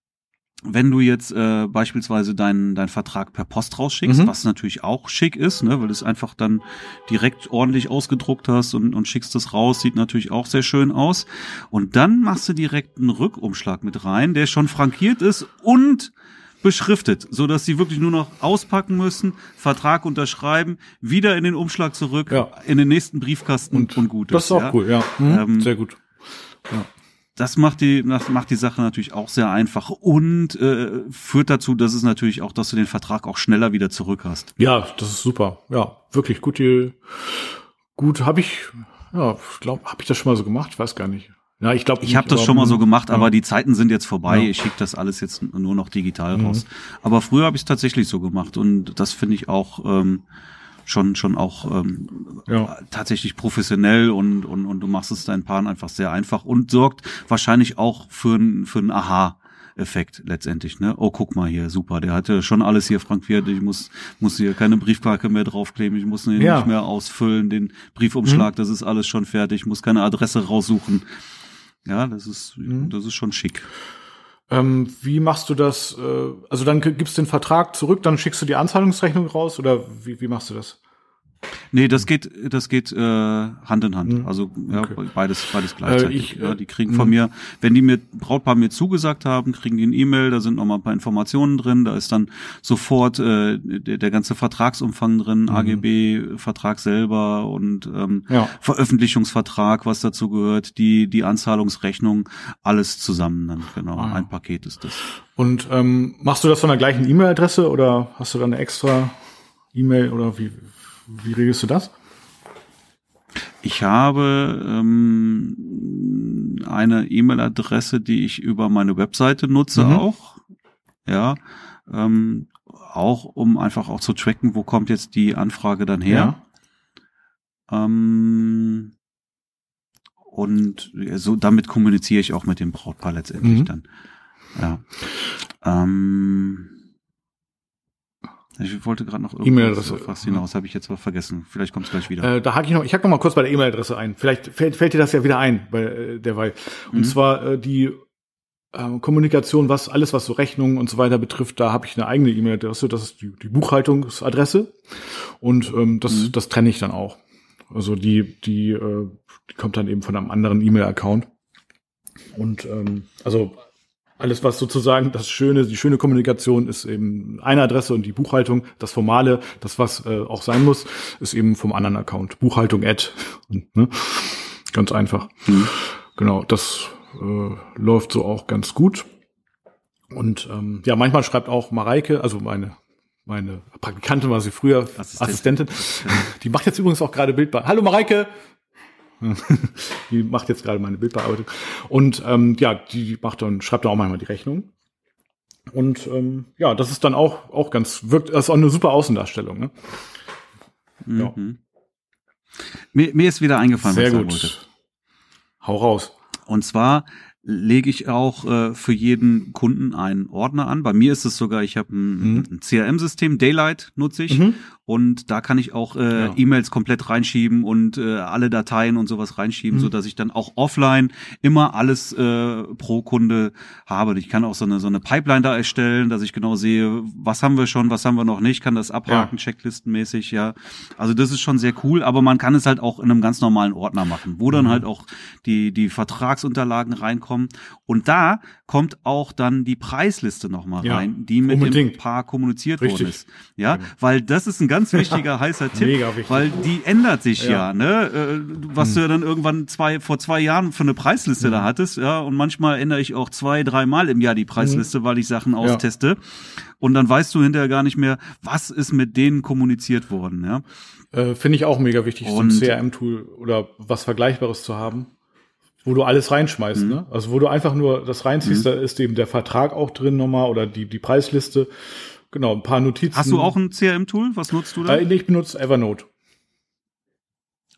Wenn du jetzt äh, beispielsweise deinen deinen Vertrag per Post rausschickst, Mhm. was natürlich auch schick ist, ne, weil du es einfach dann direkt ordentlich ausgedruckt hast und, und schickst das raus, sieht natürlich auch sehr schön aus. Und dann machst du direkt einen Rückumschlag mit rein, der schon frankiert ist und beschriftet, so dass sie wirklich nur noch auspacken müssen, Vertrag unterschreiben, wieder in den Umschlag zurück, Ja. in den nächsten Briefkasten und, und gut Das ist auch ja. cool, ja. Mhm. Ähm, Sehr gut. Das macht die, das macht die Sache natürlich auch sehr einfach und äh, führt dazu, dass es natürlich auch, dass du den Vertrag auch schneller wieder zurück hast. Ja, das ist super. Ja, wirklich gut. Die, gut, habe ich, ja, glaube, habe ich das schon mal so gemacht? Ich weiß gar nicht. Ja, ich glaube, Ich habe das schon mal so gemacht, aber die Zeiten sind jetzt vorbei. Ja. Ich schicke das alles jetzt nur noch digital raus. Aber früher habe ich es tatsächlich so gemacht und das finde ich auch ähm, schon schon auch ähm, Ja. tatsächlich professionell und, und und du machst es deinen Paaren einfach sehr einfach und sorgt wahrscheinlich auch für ein für einen Aha. Effekt letztendlich, ne? Oh, guck mal hier, super, der hatte schon alles hier frankiert, ich muss, muss hier keine Briefmarke mehr draufkleben, ich muss ihn Ja. Mhm. nicht mehr ausfüllen, den Briefumschlag, das ist alles schon fertig, ich muss keine Adresse raussuchen. Ja, das ist, Mhm. das ist schon schick. Ähm, wie machst du das? Äh, also dann gibst du den Vertrag zurück, dann schickst du die Anzahlungsrechnung raus oder wie, wie machst du das? Nee, das geht, das geht äh, Hand in Hand. Also ja, Mhm. Okay. beides, beides gleichzeitig. ich, ja, äh, die kriegen von mir, wenn die mir Brautpaar mir zugesagt haben, kriegen die ein E-Mail, da sind noch mal ein paar Informationen drin, da ist dann sofort äh, der, der ganze Vertragsumfang drin, AGB, Vertrag selber und ähm, Ja. Veröffentlichungsvertrag, was dazu gehört, die die Anzahlungsrechnung, alles zusammen dann genau. Ah. Ein Paket ist das. Und ähm, machst du das von der gleichen E-Mail-Adresse oder hast du dann eine extra E-Mail oder wie, wie regelst du das? Ich habe ähm, eine E-Mail-Adresse, die ich über meine Webseite nutze Mhm. auch. Ja. Ähm, auch um einfach auch zu tracken, wo kommt jetzt die Anfrage dann her. Ähm, und ja, so damit kommuniziere ich auch mit dem Brautpaar letztendlich Mhm. dann. Ja. Ähm, ich wollte gerade noch E-Mail-Adresse. was hinaus, habe ich jetzt aber vergessen. Vielleicht kommt es gleich wieder. Äh, da hake ich noch, ich hake noch mal kurz bei der E-Mail-Adresse ein. Vielleicht fällt, fällt dir das ja wieder ein bei äh, derweil. Und Mhm. zwar äh, die äh, Kommunikation, was alles, was so Rechnungen und so weiter betrifft, da habe ich eine eigene E-Mail-Adresse. Das ist die, die Buchhaltungsadresse und ähm, das, Mhm. das trenne ich dann auch. Also die, die, äh, die kommt dann eben von einem anderen E-Mail-Account. Und ähm, also alles, was sozusagen das Schöne, die schöne Kommunikation ist eben eine Adresse und die Buchhaltung, das Formale, das, was äh, auch sein muss, ist eben vom anderen Account. Buchhaltung Ad. Und, ne? Ganz einfach. Mhm. Genau, das äh, läuft so auch ganz gut. Und ähm, ja, manchmal schreibt auch Mareike, also meine meine Praktikantin war sie früher Assistentin. Assistentin. Die macht jetzt übrigens auch gerade Bildbearbeitung. Hallo Mareike! die macht jetzt gerade meine Bildbearbeitung. Und ähm, ja, die macht dann, schreibt dann auch manchmal die Rechnung. Und ähm, ja, das ist dann auch, auch ganz, wirkt, das ist auch eine super Außendarstellung. Ne? Ja. Mhm. Mir, mir ist wieder eingefallen, Sehr was ich gut. wollte. Hau raus. Und zwar lege ich auch äh, für jeden Kunden einen Ordner an. Bei mir ist es sogar, ich habe ein, Mhm. ein CRM-System, Daylight nutze ich. Mhm. Und da kann ich auch äh, Ja. E-Mails komplett reinschieben und äh, alle Dateien und sowas reinschieben, Mhm. so dass ich dann auch offline immer alles äh, pro Kunde habe. Ich kann auch so eine so eine Pipeline da erstellen, dass ich genau sehe, was haben wir schon, was haben wir noch nicht, kann das abhaken, checklistenmäßig, ja. Also das ist schon sehr cool, aber man kann es halt auch in einem ganz normalen Ordner machen, wo Mhm. dann halt auch die die Vertragsunterlagen reinkommen und da kommt auch dann die Preisliste noch mal Ja, rein, die mit unbedingt. dem Paar kommuniziert Richtig. worden ist. Ja, weil das ist ein ganz wichtiger heißer Tipp, Mega wichtig. weil die ändert sich ja, Ja. Hm. ne? Äh, Was du ja dann irgendwann zwei vor zwei Jahren für eine Preisliste da hattest, ja, und manchmal ändere ich auch zwei, dreimal im Jahr die Preisliste, weil ich Sachen austeste. Und dann weißt du hinterher gar nicht mehr, was ist mit denen kommuniziert worden, ja. Äh, Finde ich auch mega wichtig, so ein CRM-Tool oder was Vergleichbares zu haben, wo du alles reinschmeißt, Mhm. ne? Also wo du einfach nur das reinziehst, da ist eben der Vertrag auch drin nochmal oder die, die Preisliste. Genau, ein paar Notizen. Hast du auch ein CRM-Tool? Was nutzt du da? Äh, ich benutze Evernote.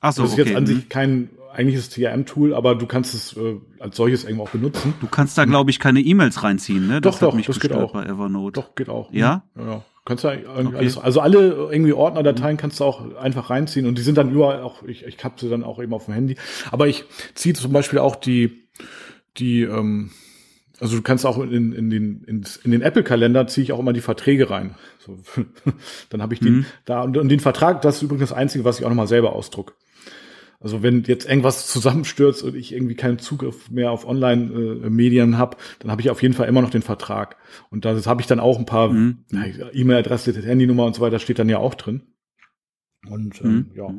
Ach so, das ist okay. jetzt an mhm. sich kein eigentliches CRM-Tool, aber du kannst es äh, als solches irgendwo auch benutzen. Du kannst da, glaube ich, keine E-Mails reinziehen, ne? Doch, hat doch, mich das geht auch. bei Evernote. Doch, geht auch. Ja? Ja, ja. Kannst du eigentlich Okay. alles, also alle irgendwie Ordnerdateien kannst du auch einfach reinziehen und die sind dann überall auch, ich, ich hab sie dann auch eben auf dem Handy. Aber ich ziehe zum Beispiel auch die, die, ähm, also du kannst auch in, in den, ins, in den Apple-Kalender ziehe ich auch immer die Verträge rein. So, dann habe ich den Mhm. da und, und den Vertrag, das ist übrigens das Einzige, was ich auch nochmal selber ausdruck. Also wenn jetzt irgendwas zusammenstürzt und ich irgendwie keinen Zugriff mehr auf Online-Medien habe, dann habe ich auf jeden Fall immer noch den Vertrag. Und da habe ich dann auch ein paar Mhm. E-Mail-Adresse, Handynummer und so weiter steht dann ja auch drin. Und ähm, Mhm. ja.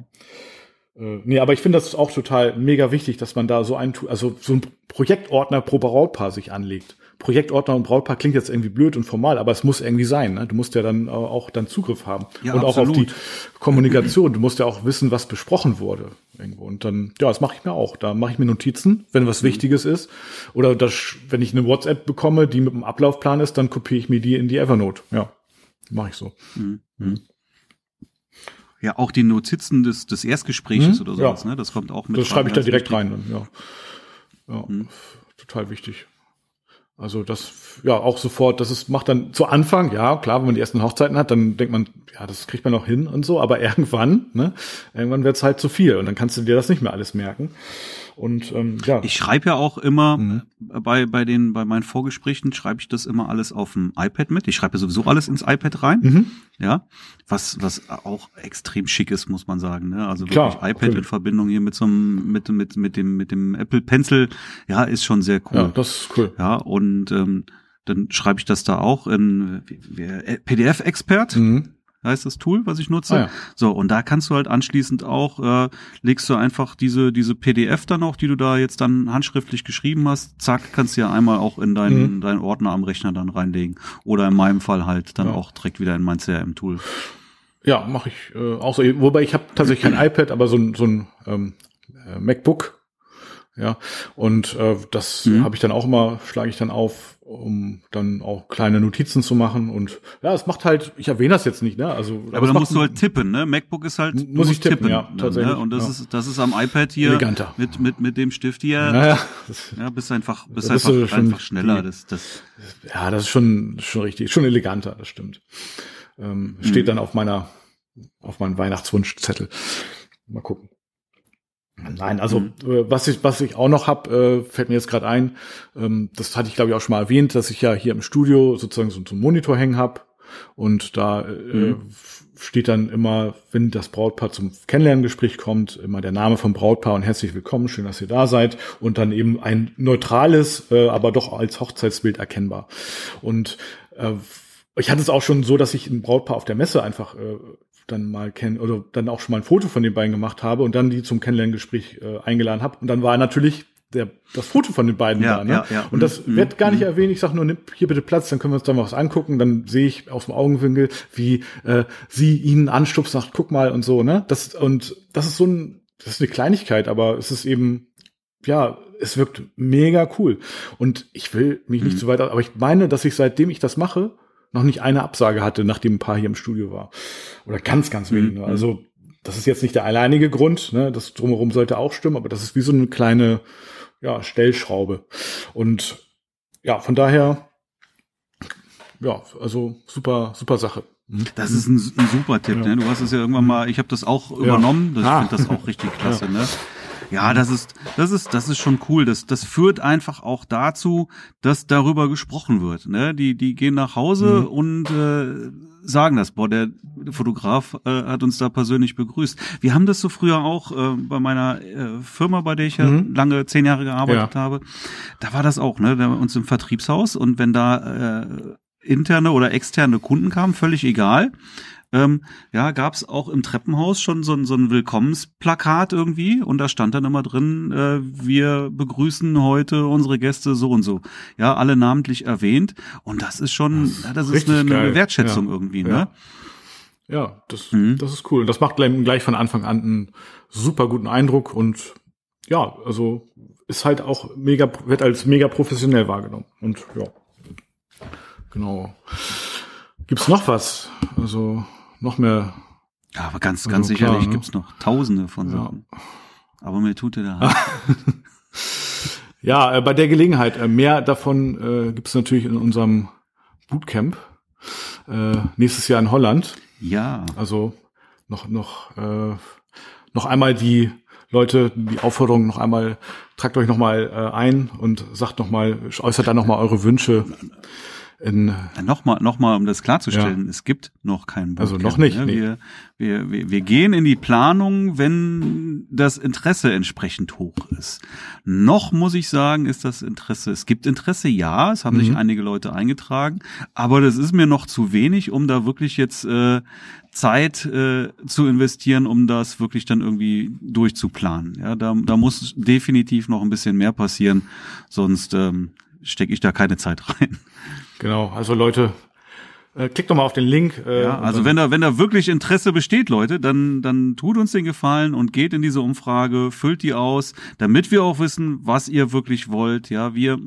Äh, nee, aber ich finde das auch total mega wichtig, dass man da so ein, also so ein Projektordner pro Brautpaar sich anlegt. Projektordner und Brautpaar klingt jetzt irgendwie blöd und formal, aber es muss irgendwie sein. Ne? Du musst ja dann auch dann Zugriff haben Ja, und auch auf die absolut. Kommunikation. Du musst ja auch wissen, was besprochen wurde irgendwo. Und dann, ja, das mache ich mir auch. Da mache ich mir Notizen, wenn was Mhm. Wichtiges ist. Oder das, wenn ich eine WhatsApp bekomme, die mit einem Ablaufplan ist, dann kopiere ich mir die in die Evernote. Ja, mache ich so. Mhm. Ja, auch die Notizen des, des Erstgespräches Mhm, oder sowas, ja. ne? Das kommt auch mit. Das schreibe ich da ganz direkt wichtig. rein. Dann, ja, ja Mhm. total wichtig. Also das, ja, auch sofort, das ist, macht dann zu Anfang, ja, klar, wenn man die ersten Hochzeiten hat, dann denkt man, ja, das kriegt man noch hin und so, aber irgendwann, ne, irgendwann wird's halt zu viel und dann kannst du dir das nicht mehr alles merken. Und ähm, ja, Ich schreibe ja auch immer Mhm. bei, bei den, bei meinen Vorgesprächen schreibe ich das immer alles auf dem iPad mit. Ich schreibe ja sowieso alles ins iPad rein. Mhm. Ja. Was, was auch extrem schick ist, muss man sagen. Ne? Also Klar, wirklich iPad natürlich. in Verbindung hier mit so einem, mit, mit, mit dem, mit dem Apple Pencil, ja, ist schon sehr cool. ja, das ist cool. Ja, und ähm, dann schreibe ich das da auch in äh, PDF-Expert, Mhm. Heißt das Tool, was ich nutze. Ah, ja. So, und da kannst du halt anschließend auch, äh, legst du einfach diese, diese PDF dann auch, die du da jetzt dann handschriftlich geschrieben hast, zack, kannst du ja einmal auch in deinen, Mhm. deinen Ordner am Rechner dann reinlegen. Oder in meinem Fall halt dann Ja. auch direkt wieder in mein CRM-Tool. Ja, mache ich äh, auch so. Wobei ich habe tatsächlich kein iPad, aber so ein, so ein ähm, äh, MacBook. Ja, und äh, das Mhm. habe ich dann auch immer, schlage ich dann auf, um dann auch kleine Notizen zu machen. Und ja, es macht halt, ich erwähne das jetzt nicht, ne? Also, Aber es dann musst du halt tippen, ne? MacBook ist halt, Muss ich musst tippen, ja, dann, tatsächlich, Ne? Und das ja. ist, das ist am iPad hier Eleganter. mit, mit, mit dem Stift hier. Naja, das, Ja, bist einfach, bist bist einfach, schon einfach schneller. die- Das, das, ja, das ist schon, schon richtig, schon eleganter, das stimmt. Ähm, Mhm. Steht dann auf meiner, auf meinem Weihnachtswunschzettel. Mal gucken. Nein, also Mhm. äh, was ich was ich auch noch hab, äh, fällt mir jetzt gerade ein. Ähm, das hatte ich glaube ich auch schon mal erwähnt, dass ich ja hier im Studio sozusagen so, so einen Monitor hängen hab und da äh, Mhm. steht dann immer, wenn das Brautpaar zum Kennenlerngespräch kommt, immer der Name vom Brautpaar und herzlich willkommen, schön, dass ihr da seid und dann eben ein neutrales, äh, aber doch als Hochzeitsbild erkennbar. Und äh, ich hatte es auch schon so, dass ich ein Brautpaar auf der Messe einfach äh, dann mal kennen oder dann auch schon mal ein Foto von den beiden gemacht habe und dann die zum Kennenlerngespräch äh, eingeladen habe. Und dann war natürlich der, das Foto von den beiden Ja, da. Ne? ja, ja. Und das Mhm, wird gar nicht mhm. erwähnt. Ich sage nur, nimm hier bitte Platz, dann können wir uns da mal was angucken. Dann sehe ich aus dem Augenwinkel, wie äh, sie ihn anstupst, sagt, guck mal und so. Ne? Das und das ist so ein, das ist eine Kleinigkeit, aber es ist eben ja, es wirkt mega cool. Und ich will mich nicht Mhm. zu weit, aber ich meine, dass ich seitdem ich das mache, noch nicht eine Absage hatte, nachdem ein Paar hier im Studio war. Oder ganz, ganz Mhm. wenig. nur. Also das ist jetzt nicht der alleinige Grund, ne? das drumherum sollte auch stimmen, aber das ist wie so eine kleine ja, Stellschraube. Und ja, von daher, ja, also super, super Sache. Mhm. Das ist ein, ein super Tipp. Ja. Ne? Du hast es ja irgendwann mal, ich habe das auch übernommen. Das, ah. Ich finde das auch richtig klasse. Ja. Ne? Ja, das ist, das ist, das ist schon cool. Das, das führt einfach auch dazu, dass darüber gesprochen wird. Ne? Die, die gehen nach Hause mhm. und äh, sagen das. Boah, der Fotograf äh, hat uns da persönlich begrüßt. Wir haben das so früher auch äh, bei meiner äh, Firma, bei der ich ja mhm. lange zehn Jahre gearbeitet ja. habe. Da war das auch, ne? Da uns im Vertriebshaus und wenn da äh, interne oder externe Kunden kamen, völlig egal ähm, ja, gab es auch im Treppenhaus schon so, so ein Willkommensplakat irgendwie und da stand dann immer drin, äh, wir begrüßen heute unsere Gäste so und so. Ja, alle namentlich erwähnt und das ist schon, das, ja, das ist eine, eine, Wertschätzung ja. irgendwie, ne? Ja. Ja, das, mhm. das ist cool. Das macht gleich von Anfang an einen super guten Eindruck und ja, also ist halt auch mega, wird als mega professionell wahrgenommen. Und ja, genau. Gibt's noch was? Also noch mehr. Ja, aber ganz, ganz also sicherlich klar, ne? gibt's noch Tausende von Sachen. Ja. Aber mir tut er da. ja, äh, bei der Gelegenheit. Äh, mehr davon äh, gibt's natürlich in unserem Bootcamp äh, nächstes Jahr in Holland. Ja. Also noch noch äh, noch einmal die Leute die Aufforderung noch einmal tragt euch noch mal äh, ein und sagt noch mal äußert da noch mal eure Wünsche in nochmal, nochmal, um das klarzustellen, ja. es gibt noch kein Bootcamp. Also noch nicht. Ne? Wir, wir, wir, wir gehen in die Planung, wenn das Interesse entsprechend hoch ist. Noch muss ich sagen, ist das Interesse, es gibt Interesse, ja, es haben mhm. sich einige Leute eingetragen, aber das ist mir noch zu wenig, um da wirklich jetzt äh, Zeit äh, zu investieren, um das wirklich dann irgendwie durchzuplanen. Ja, da, da muss definitiv noch ein bisschen mehr passieren, sonst ähm, stecke ich da keine Zeit rein. Genau, also Leute, äh, klickt doch mal auf den Link. Äh, ja, also wenn da, wenn da wirklich Interesse besteht, Leute, dann, dann tut uns den Gefallen und geht in diese Umfrage, füllt die aus, damit wir auch wissen, was ihr wirklich wollt. Ja, wir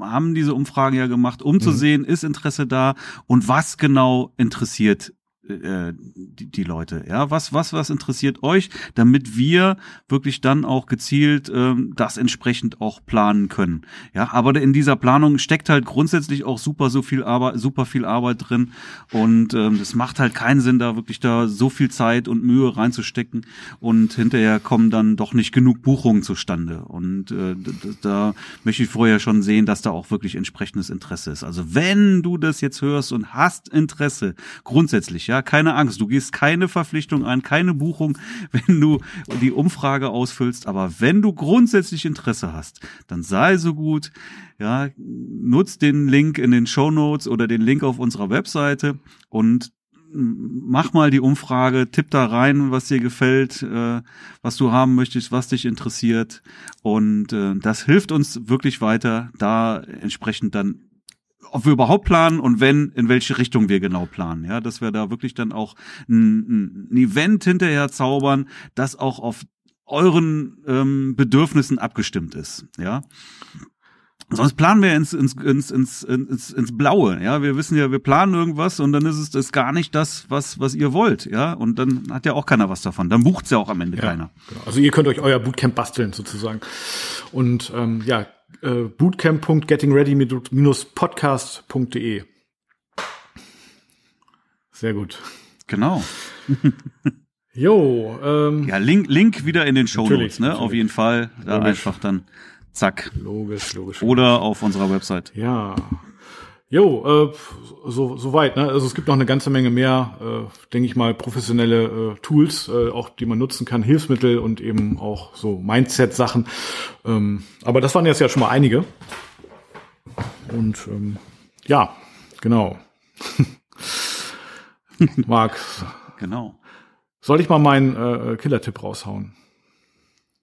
haben diese Umfragen ja gemacht, um mhm. zu sehen, ist Interesse da und was genau interessiert äh, die, die Leute. Ja, was, was, was interessiert euch, damit wir wirklich dann auch gezielt ähm, das entsprechend auch planen können. Ja, aber in dieser Planung steckt halt grundsätzlich auch super so viel Arbeit, super viel Arbeit drin und ähm, das macht halt keinen Sinn, da wirklich da so viel Zeit und Mühe reinzustecken und hinterher kommen dann doch nicht genug Buchungen zustande. Und äh, da möchte ich vorher schon sehen, dass da auch wirklich entsprechendes Interesse ist. Also wenn du das jetzt hörst und hast Interesse grundsätzlich, ja, keine Angst. Du gehst keine Verpflichtung ein, keine Buchung, wenn du die Umfrage ausfüllst. Aber wenn du grundsätzlich Interesse hast, dann sei so gut, ja, nutz den Link in den Show Notes oder den Link auf unserer Webseite und mach mal die Umfrage, tipp da rein, was dir gefällt, äh, was du haben möchtest, was dich interessiert. Und äh, das hilft uns wirklich weiter, da entsprechend dann ob wir überhaupt planen und wenn, in welche Richtung wir genau planen. Ja, dass wir da wirklich dann auch ein, ein Event hinterher zaubern, das auch auf euren ähm, Bedürfnissen abgestimmt ist. Ja. Sonst planen wir ins, ins, ins, ins, ins, ins Blaue, ja. Wir wissen ja, wir planen irgendwas und dann ist es das gar nicht das, was, was ihr wollt, ja. Und dann hat ja auch keiner was davon. Dann bucht's ja auch am Ende ja, keiner. Genau. Also ihr könnt euch euer Bootcamp basteln sozusagen. Und ähm, ja, äh, bootcamp.gettingready-podcast.de. Sehr gut. Genau. Jo, ähm, ja, Link, Link wieder in den Show Notes, ne? Natürlich. Auf jeden Fall. Da logisch. einfach dann zack. Logisch, logisch. Oder auf unserer Website. Ja. Jo, äh, so, so weit. Ne? Also es gibt noch eine ganze Menge mehr, äh, denke ich mal, professionelle äh, Tools, äh, auch die man nutzen kann, Hilfsmittel und eben auch so Mindset-Sachen. Ähm, aber das waren jetzt ja schon mal einige. Und ähm, ja, genau. Marc. Genau. Soll ich mal meinen äh, Killer-Tipp raushauen?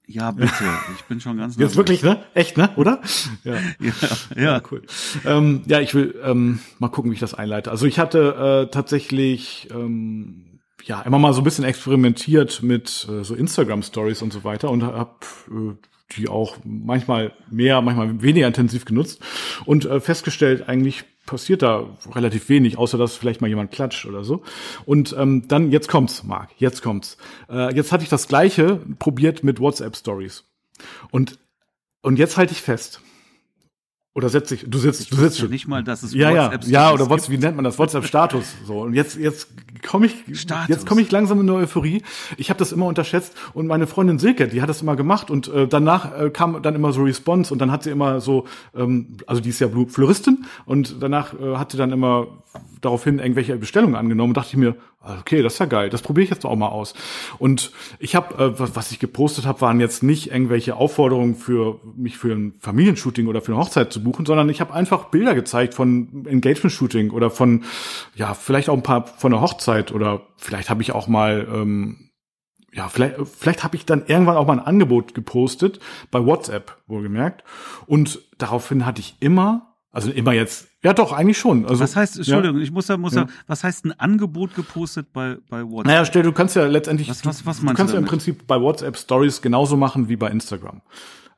Ja, bitte. Ich bin schon ganz. Jetzt wirklich, ne? Echt, ne? Oder? Ja, ja, ja. ja cool. Ähm, ja, ich will ähm, mal gucken, wie ich das einleite. Also ich hatte äh, tatsächlich ähm, ja immer mal so ein bisschen experimentiert mit äh, so Instagram Stories und so weiter und habe äh, die auch manchmal mehr, manchmal weniger intensiv genutzt und äh, festgestellt, eigentlich passiert da relativ wenig, außer dass vielleicht mal jemand klatscht oder so. Und ähm, dann, jetzt kommt's, Marc, jetzt kommt's. Äh, jetzt hatte ich das Gleiche probiert mit WhatsApp-Stories. Und, und jetzt halte ich fest. Oder setz dich, du sitzt, Ich du sitzt schon. nicht mal, dass es Ja, ja, WhatsApp-Stories ja, oder. WhatsApp, wie nennt man das? WhatsApp-Status. So und jetzt, jetzt komme ich, Status. jetzt komme ich langsam in eine Euphorie. Ich habe das immer unterschätzt und meine Freundin Silke, die hat das immer gemacht und äh, danach äh, kam dann immer so Response und dann hat sie immer so, ähm, also die ist ja Floristin und danach äh, hat sie dann immer daraufhin irgendwelche Bestellungen angenommen und dachte ich mir, okay, das ist ja geil, das probiere ich jetzt auch mal aus. Und ich habe, äh, was, was ich gepostet habe, waren jetzt nicht irgendwelche Aufforderungen für mich für ein Familienshooting oder für eine Hochzeit zu buchen, sondern ich habe einfach Bilder gezeigt von Engagement-Shooting oder von, ja, vielleicht auch ein paar von der Hochzeit oder vielleicht habe ich auch mal ähm, ja, vielleicht, vielleicht habe ich dann irgendwann auch mal ein Angebot gepostet, bei WhatsApp wohlgemerkt. Und daraufhin hatte ich immer, also immer jetzt, ja doch, eigentlich schon. Also, Was heißt, Entschuldigung, Ja. ich muss da, muss Ja. da, was heißt ein Angebot gepostet bei, bei WhatsApp? Naja, stell, du kannst ja letztendlich, Was- was- was du kannst du ja im? Prinzip bei WhatsApp Stories genauso machen wie bei Instagram.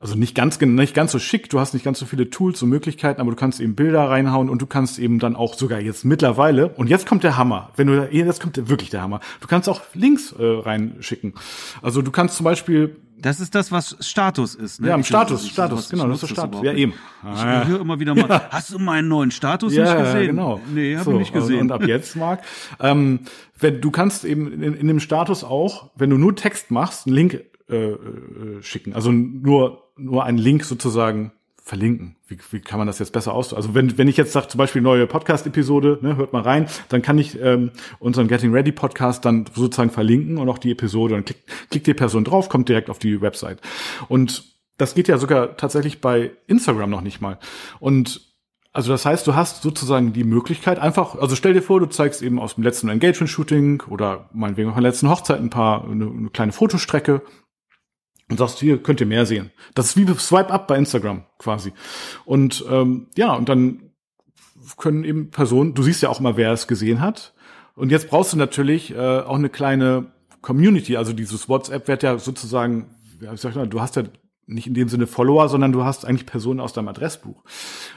Also nicht ganz, nicht ganz so schick, du hast nicht ganz so viele Tools und Möglichkeiten, aber du kannst eben Bilder reinhauen und du kannst eben dann auch sogar jetzt mittlerweile, und jetzt kommt der Hammer, wenn du, da- jetzt kommt wirklich der Hammer, du kannst auch Links äh, reinschicken. Also du kannst zum Beispiel, Das ist das, was Status ist. Ne? ja, im Status, ich- Status, ich genau, das ist der Status. Ja, eben. Ich Ah, höre immer wieder mal, hast du meinen neuen Status ja, nicht gesehen? genau. Nee, habe So, ich nicht gesehen. Und ab jetzt, Marc, ähm, wenn du kannst eben in, in dem Status auch, wenn du nur Text machst, einen Link äh, äh, schicken. Also nur nur einen Link sozusagen verlinken. Wie, wie kann man das jetzt besser aus? Also wenn, wenn ich jetzt sage, zum Beispiel neue Podcast-Episode, ne, hört mal rein, dann kann ich ähm, unseren Getting Ready Podcast dann sozusagen verlinken und auch die Episode. Dann klickt, klickt die Person drauf, kommt direkt auf die Website. Und das geht ja sogar tatsächlich bei Instagram noch nicht mal. Und also das heißt, du hast sozusagen die Möglichkeit einfach, also stell dir vor, du zeigst eben aus dem letzten Engagement-Shooting oder meinetwegen auch von der letzten Hochzeit ein paar, eine, eine kleine Fotostrecke und sagst, hier könnt ihr mehr sehen. Das ist wie Swipe Up bei Instagram quasi. Und ähm, ja, und dann können eben Personen, du siehst ja auch mal, wer es gesehen hat. Und jetzt brauchst du natürlich äh, auch eine kleine Community. Also dieses WhatsApp wird ja sozusagen, ja, ich sag mal, du hast ja nicht in dem Sinne Follower, sondern du hast eigentlich Personen aus deinem Adressbuch.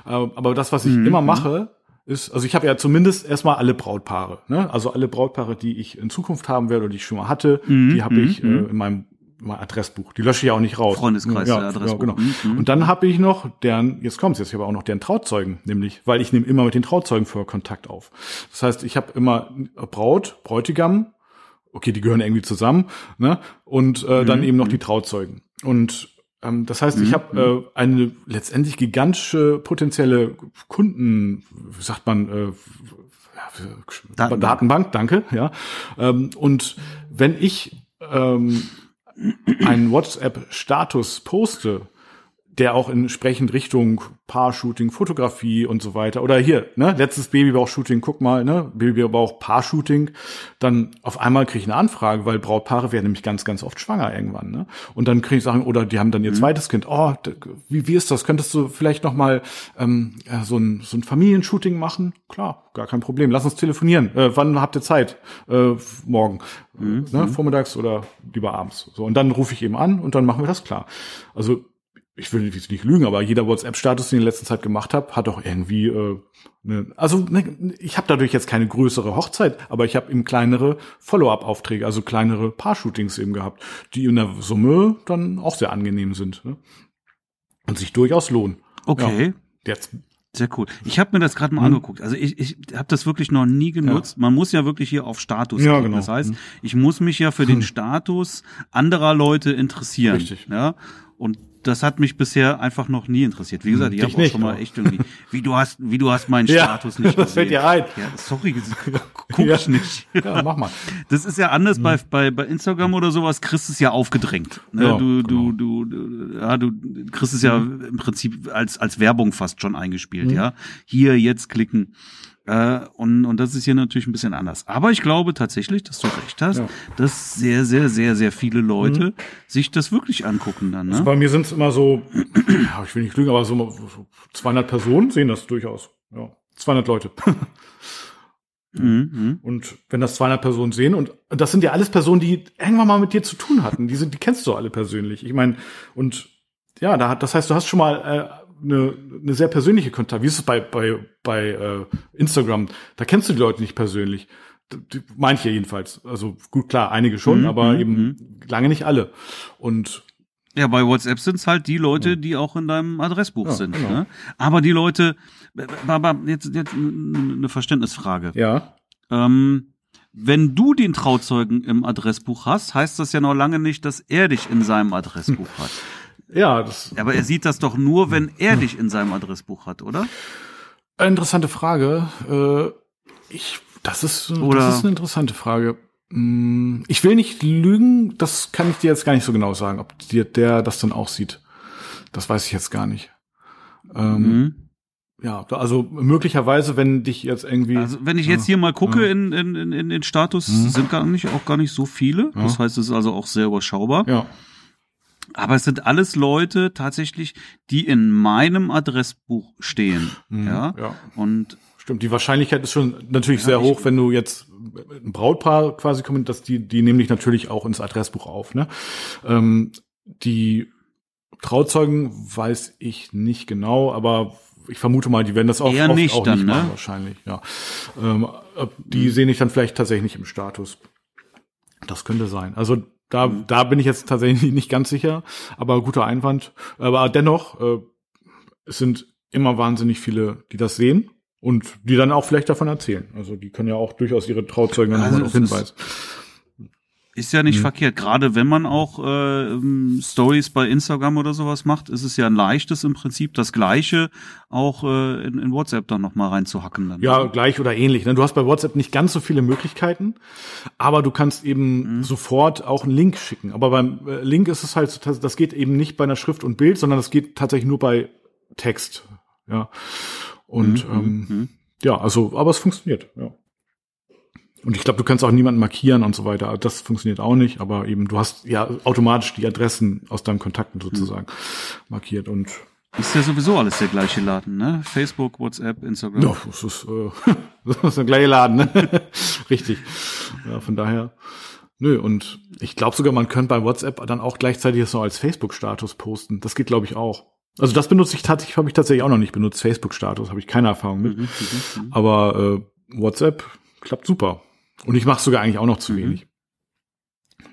Äh, aber das, was ich Mhm. immer mache, ist, also ich habe ja zumindest erstmal alle Brautpaare, ne? Also alle Brautpaare, die ich in Zukunft haben werde oder die ich schon mal hatte, Mhm, die habe mhm, ich äh, in meinem in meinem Adressbuch. Die lösche ich auch nicht raus. Freundeskreis, ja, Adressbuch. Ja, genau. Mhm, Und dann habe ich noch deren, jetzt kommt's, jetzt habe ich auch noch deren Trauzeugen, nämlich, weil ich nehme immer mit den Trauzeugen vorher Kontakt auf. Das heißt, ich habe immer Braut, Bräutigam, okay, die gehören irgendwie zusammen, ne? Und äh, dann Mhm, eben noch die Trauzeugen. Und ähm, das heißt, ich Mhm, habe äh, eine letztendlich gigantische potenzielle Kunden, wie sagt man, äh, ja, Datenbank. Datenbank, danke, ja. Ähm, und wenn ich ähm, einen WhatsApp-Status poste, der auch entsprechend Richtung Paar-Shooting, Fotografie und so weiter. Oder hier, ne, letztes Babybauch-Shooting, guck mal, ne, Babybauch, Paar-Shooting. Dann auf einmal kriege ich eine Anfrage, weil Brautpaare werden nämlich ganz, ganz oft schwanger irgendwann, ne. Und dann kriege ich Sachen, oder die haben dann ihr zweites Kind. Oh, wie, wie ist das? Könntest du vielleicht noch mal ähm, ja, so ein, so ein Familienshooting machen? Klar, gar kein Problem. Lass uns telefonieren. Äh, wann habt ihr Zeit? Äh, morgen. Ne, vormittags oder lieber abends. So, und dann rufe ich eben an und dann machen wir das klar. Also ich will jetzt nicht lügen, aber jeder WhatsApp-Status, den ich in letzter Zeit gemacht habe, hat auch irgendwie, äh, ne, also ne, ich habe dadurch jetzt keine größere Hochzeit, aber ich habe eben kleinere Follow-up-Aufträge, also kleinere Paar-Shootings eben gehabt, die in der Summe dann auch sehr angenehm sind ne? und sich durchaus lohnen. Okay. Jetzt, Sehr cool. Ich habe mir das gerade mal Mhm. angeguckt. Also ich, ich habe das wirklich noch nie genutzt. Man muss ja wirklich hier auf Status Ja, klicken. genau. Das heißt, ich muss mich ja für den Status anderer Leute interessieren. Richtig. Ja. Und das hat mich bisher einfach noch nie interessiert. Wie gesagt, ich habe auch schon mal echt irgendwie, wie du hast, wie du hast meinen Ja, Status nicht das fällt gesehen. dir ein. Ja, sorry, guck Ja. ich nicht. ja, mach mal. Das ist ja anders Mhm. bei, bei, bei Instagram oder sowas, kriegst es ja aufgedrängt. Ne? Ja, du, genau. du, du, du, ja, du kriegst es ja im Prinzip als, als Werbung fast schon eingespielt, Mhm. ja. Hier, jetzt klicken. Äh, und, und das ist hier natürlich ein bisschen anders. Aber ich glaube tatsächlich, dass du recht hast, Ja. Mhm. dass sehr, sehr, sehr, sehr viele Leute sich das wirklich angucken dann. Ne? Bei mir sind es immer so, ich will nicht lügen, aber so so 200 Personen sehen das durchaus. Ja, 200 Leute. Mhm, mhm. Und wenn das 200 Personen sehen und das sind ja alles Personen, die irgendwann mal mit dir zu tun hatten, die sind, die kennst du alle persönlich. Ich meine, und ja, da hat, das heißt, du hast schon mal, äh, eine, eine sehr persönliche Kontakt. Wie ist es bei, bei, bei äh, Instagram? Da kennst du die Leute nicht persönlich. Die, manche jedenfalls. Also gut, klar, einige schon, Mhm, aber mhm, eben lange nicht alle. Und Ja, bei WhatsApp sind's halt die Leute, die auch in deinem Adressbuch Ja, sind. genau. Ne? Aber die Leute, aber jetzt, jetzt eine Verständnisfrage. ja, Ähm, wenn du den Trauzeugen im Adressbuch hast, heißt das ja noch lange nicht, dass er dich in seinem Adressbuch hat. Ja, das Aber er sieht das doch nur, wenn er dich in seinem Adressbuch hat, oder? Interessante Frage. Äh, ich, das ist, Oder- das ist eine interessante Frage. Hm, Ich will nicht lügen, das kann ich dir jetzt gar nicht so genau sagen, ob dir der das dann auch sieht. Das weiß ich jetzt gar nicht. Ähm, Mhm. Ja, also möglicherweise, wenn dich jetzt irgendwie. Also wenn ich jetzt hier mal gucke Ja. in, in, in, in den Status, Mhm. sind gar nicht, auch gar nicht so viele. Das heißt, es ist also auch sehr überschaubar. ja, Aber es sind alles Leute tatsächlich, die in meinem Adressbuch stehen. Mhm, Ja. ja. Und stimmt. Die Wahrscheinlichkeit ist schon natürlich sehr ich- hoch, wenn du jetzt ein Brautpaar quasi kommst, dass die, die nehmen dich natürlich auch ins Adressbuch auf. Ne? Ähm, die Trauzeugen weiß ich nicht genau, aber ich vermute mal, die werden das auch, Eher oft nicht auch dann, nicht ne? machen, wahrscheinlich. Ja, ähm, die sehen ich dann vielleicht tatsächlich nicht im Status. Das könnte sein. Also da, Mhm. da bin ich jetzt tatsächlich nicht ganz sicher, aber guter Einwand. Aber dennoch, äh, es sind immer wahnsinnig viele, die das sehen und die dann auch vielleicht davon erzählen. Also die können ja auch durchaus ihre Trauzeugen dann Also hinweisen. Ist ja nicht Mhm. verkehrt. Gerade wenn man auch äh, ähm, Stories bei Instagram oder sowas macht, ist es ja ein leichtes im Prinzip, das Gleiche auch äh, in, in WhatsApp dann noch mal reinzuhacken. Dann. Ja, gleich oder ähnlich. ne? Du hast bei WhatsApp nicht ganz so viele Möglichkeiten, aber du kannst eben Mhm. sofort auch einen Link schicken. Aber beim äh, Link ist es halt, so, das- geht eben nicht bei einer Schrift und Bild, sondern das geht tatsächlich nur bei Text. Ja. Und Mhm, ähm, mhm. ja, also, aber es funktioniert, ja. Und ich glaube, du kannst auch niemanden markieren und so weiter. Das funktioniert auch nicht, aber eben, du hast ja automatisch die Adressen aus deinen Kontakten sozusagen markiert und Ist ja sowieso alles der gleiche Laden, ne? Facebook, WhatsApp, Instagram. Ja, das ist, äh, das ist der gleiche Laden, ne? Richtig. Ja, von daher. Nö, und ich glaube sogar, man könnte bei WhatsApp dann auch gleichzeitig das noch als Facebook-Status posten. Das geht, glaube ich, auch. Also das benutze ich tatsächlich, habe ich tatsächlich auch noch nicht benutzt. Facebook-Status, habe ich keine Erfahrung mit. Mhm, mhm, mhm. Aber äh, WhatsApp klappt super. Und ich mache sogar eigentlich auch noch zu Mhm. wenig.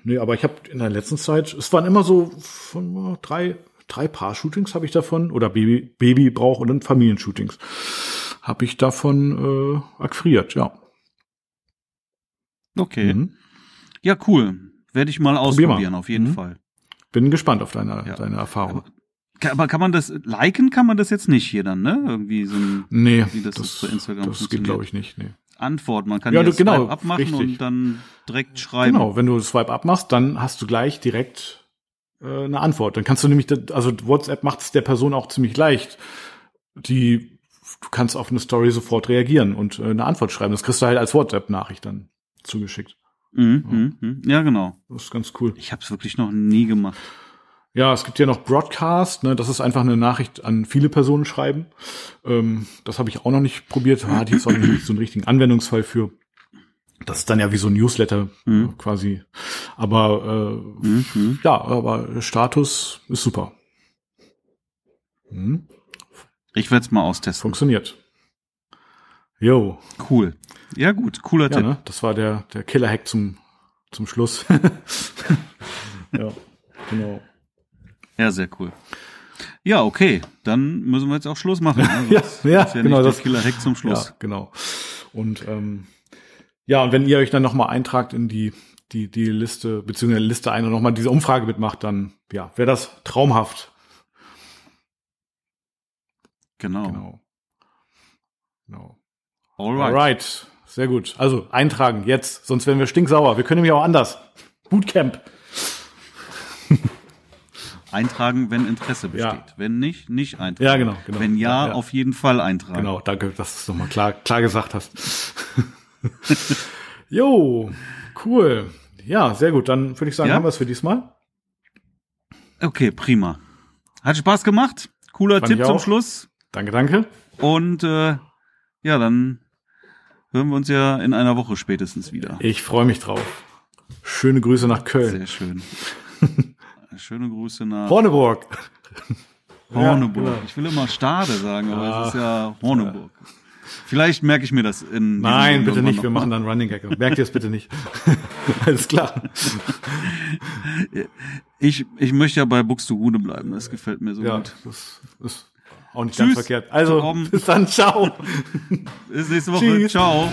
Nee, aber ich habe in der letzten Zeit, es waren immer so von, äh, drei, drei Paar-Shootings habe ich davon, oder Baby, Babybrauch und dann Familienshootings. Habe ich davon äh, akquiriert, ja. Okay. Mhm. Ja, cool. Werde ich mal Probier mal. ausprobieren, auf jeden Mhm. Fall. Bin gespannt auf deine, Ja. deine Erfahrung. Ka- Aber kann man das, liken kann man das jetzt nicht hier dann, ne? Irgendwie so ein nee, wie das das, das geht, glaube ich, nicht. Nee. Antwort. Man kann Ja, ja, du- genau, Swipe abmachen richtig. und dann direkt schreiben. Genau, wenn du Swipe abmachst, dann hast du gleich direkt äh, eine Antwort. Dann kannst du nämlich, also WhatsApp macht es der Person auch ziemlich leicht. Die, du kannst auf eine Story sofort reagieren und äh, eine Antwort schreiben. Das kriegst du halt als WhatsApp-Nachricht dann zugeschickt. Mhm, mhm, mhm. Ja, genau. Das ist ganz cool. Ich habe es wirklich noch nie gemacht. Ja, es gibt ja noch Broadcast, ne, das ist einfach eine Nachricht an viele Personen schreiben. Ähm, das habe ich auch noch nicht probiert, da hatte ich jetzt auch nicht so einen richtigen Anwendungsfall für. Das ist dann ja wie so ein Newsletter Mhm. äh, quasi. Aber äh, Mhm, mhm. ja, aber Status ist super. Hm, Ich werde es mal austesten. funktioniert. Jo, Cool. Ja, gut. Cooler ja, Tipp. ne? das war der, der Killer-Hack zum, zum Schluss. ja, genau. Ja, sehr cool. Ja, okay. Dann müssen wir jetzt auch Schluss machen. Also, Ja, ja, ja genau, das- Killer Hack zum Schluss. Ja, genau. Und ähm, ja, und wenn ihr euch dann nochmal eintragt in die, die, die Liste, beziehungsweise Liste ein und nochmal diese Umfrage mitmacht, dann ja, wäre das traumhaft. Genau. Genau. Genau. Alright. Alright. Sehr gut. Also eintragen jetzt, sonst werden wir stinksauer. Wir können nämlich auch anders. Bootcamp. Eintragen, wenn Interesse besteht. Ja. Wenn nicht, nicht eintragen. Ja, genau, genau. Wenn ja, Ja, auf jeden Fall eintragen. Genau, danke, dass du es nochmal klar, klar gesagt hast. jo, cool. Ja, sehr gut. Dann würde ich sagen, Ja? haben wir es für diesmal. Okay, prima. Hat Spaß gemacht. Cooler Fand Tipp zum. Schluss. Danke, danke. Und äh, ja, dann hören wir uns ja in einer Woche spätestens wieder. Ich freue mich drauf. Schöne Grüße nach Köln. Sehr schön. Schöne Grüße nach Horneburg. Horneburg. genau. Ich will immer Stade sagen, aber Ah, es ist ja Horneburg. Vielleicht merke ich mir das in. Nein, bitte nicht. Wir machen dann Running Gag. Merkt ihr es bitte nicht. Alles klar. Ich, ich möchte ja bei Buxtehude bleiben. Das gefällt mir so Ja, gut. das ist auch nicht Tschüss, ganz verkehrt. Also, Torben. bis dann. Ciao. Bis nächste Woche. Tschüss. Ciao.